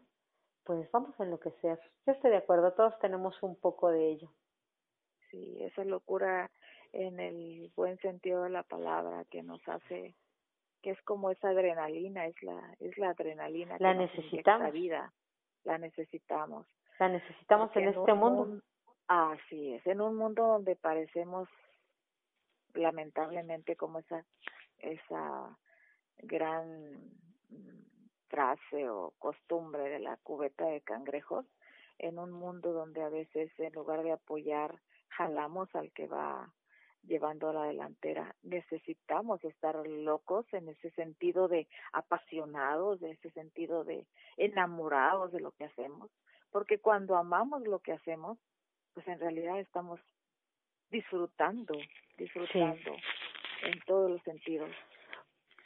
Pues vamos a enloquecer. Yo estoy de acuerdo, todos tenemos un poco de ello. Sí, esa locura en el buen sentido de la palabra que nos hace que es como esa adrenalina, es la es la adrenalina La que nos necesitamos. inyecta vida. La necesitamos. La necesitamos Porque en este un mundo. mun- Así es, en un mundo donde parecemos lamentablemente como esa esa gran frase o costumbre de la cubeta de cangrejos en un mundo donde a veces en lugar de apoyar jalamos al que va llevando a la delantera. Necesitamos estar locos en ese sentido de apasionados, de ese sentido de enamorados de lo que hacemos, porque cuando amamos lo que hacemos, pues en realidad estamos disfrutando, disfrutando en todos los sentidos.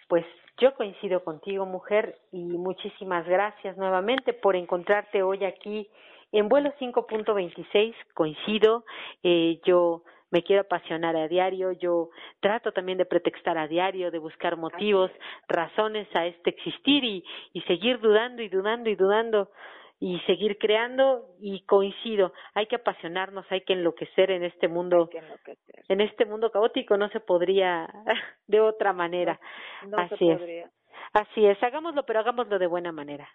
Pues yo coincido contigo, mujer, y muchísimas gracias nuevamente por encontrarte hoy aquí en vuelo 5.26. Coincido, eh, yo me quiero apasionar a diario, yo trato también de pretextar a diario, de buscar motivos, razones a este existir y, y seguir dudando y dudando y dudando y seguir creando y coincido, hay que apasionarnos, hay que enloquecer en este mundo, en este mundo caótico no se podría de otra manera. No Así se es. podría. Así es, hagámoslo, pero hagámoslo de buena manera,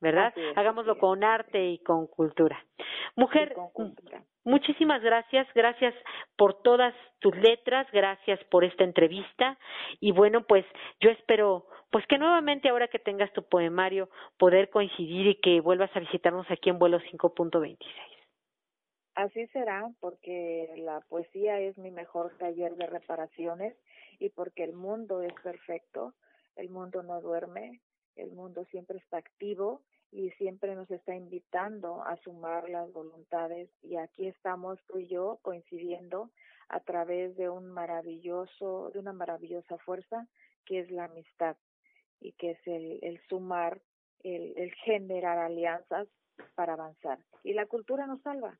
¿verdad? Es, hagámoslo con arte y con cultura. Mujer, Y con cultura. Muchísimas gracias, gracias por todas tus letras, gracias por esta entrevista y bueno, pues yo espero pues que nuevamente ahora que tengas tu poemario poder coincidir y que vuelvas a visitarnos aquí en vuelo 5.26. Así será, porque la poesía es mi mejor taller de reparaciones y porque el mundo es perfecto, el mundo no duerme, el mundo siempre está activo y siempre nos está invitando a sumar las voluntades y aquí estamos tú y yo coincidiendo a través de un maravilloso, de una maravillosa fuerza que es la amistad y que es el, el sumar, el, el generar alianzas para avanzar. Y la cultura nos salva.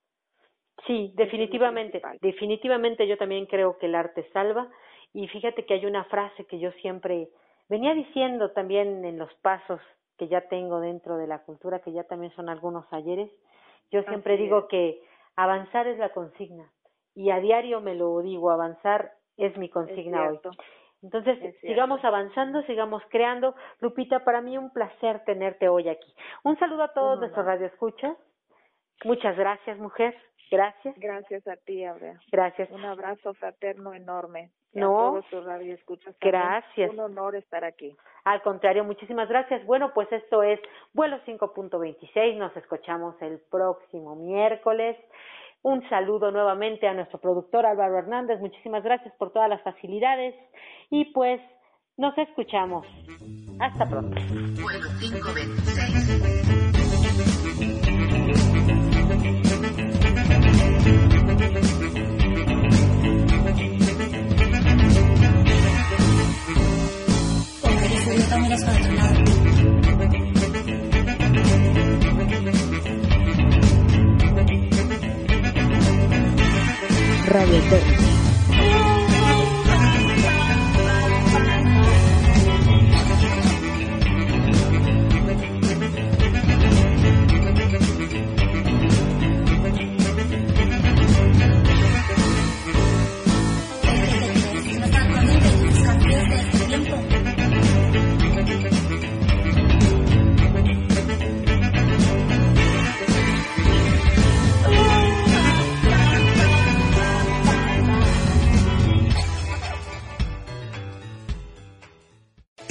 Sí, definitivamente, definitivamente yo también creo que el arte salva y fíjate que hay una frase que yo siempre venía diciendo también en los pasos que ya tengo dentro de la cultura, que ya también son algunos ayeres, yo siempre digo es. que avanzar es la consigna y a diario me lo digo, avanzar es mi Es consigna hoy. Entonces, sigamos avanzando, sigamos creando. Lupita, para mí un placer tenerte hoy aquí. Un saludo a todos nuestros radioescuchas. Muchas gracias, mujer. Gracias. Gracias a ti, Aurea. Gracias. Un abrazo fraterno enorme. No. Gracias. Un honor estar aquí. Al contrario, muchísimas gracias. Bueno, pues esto es vuelo 5.26. Nos escuchamos el próximo miércoles. Un saludo nuevamente a nuestro productor Álvaro Hernández. Muchísimas gracias por todas las facilidades. Y pues nos escuchamos. Hasta pronto. Vuelo 526. Radio.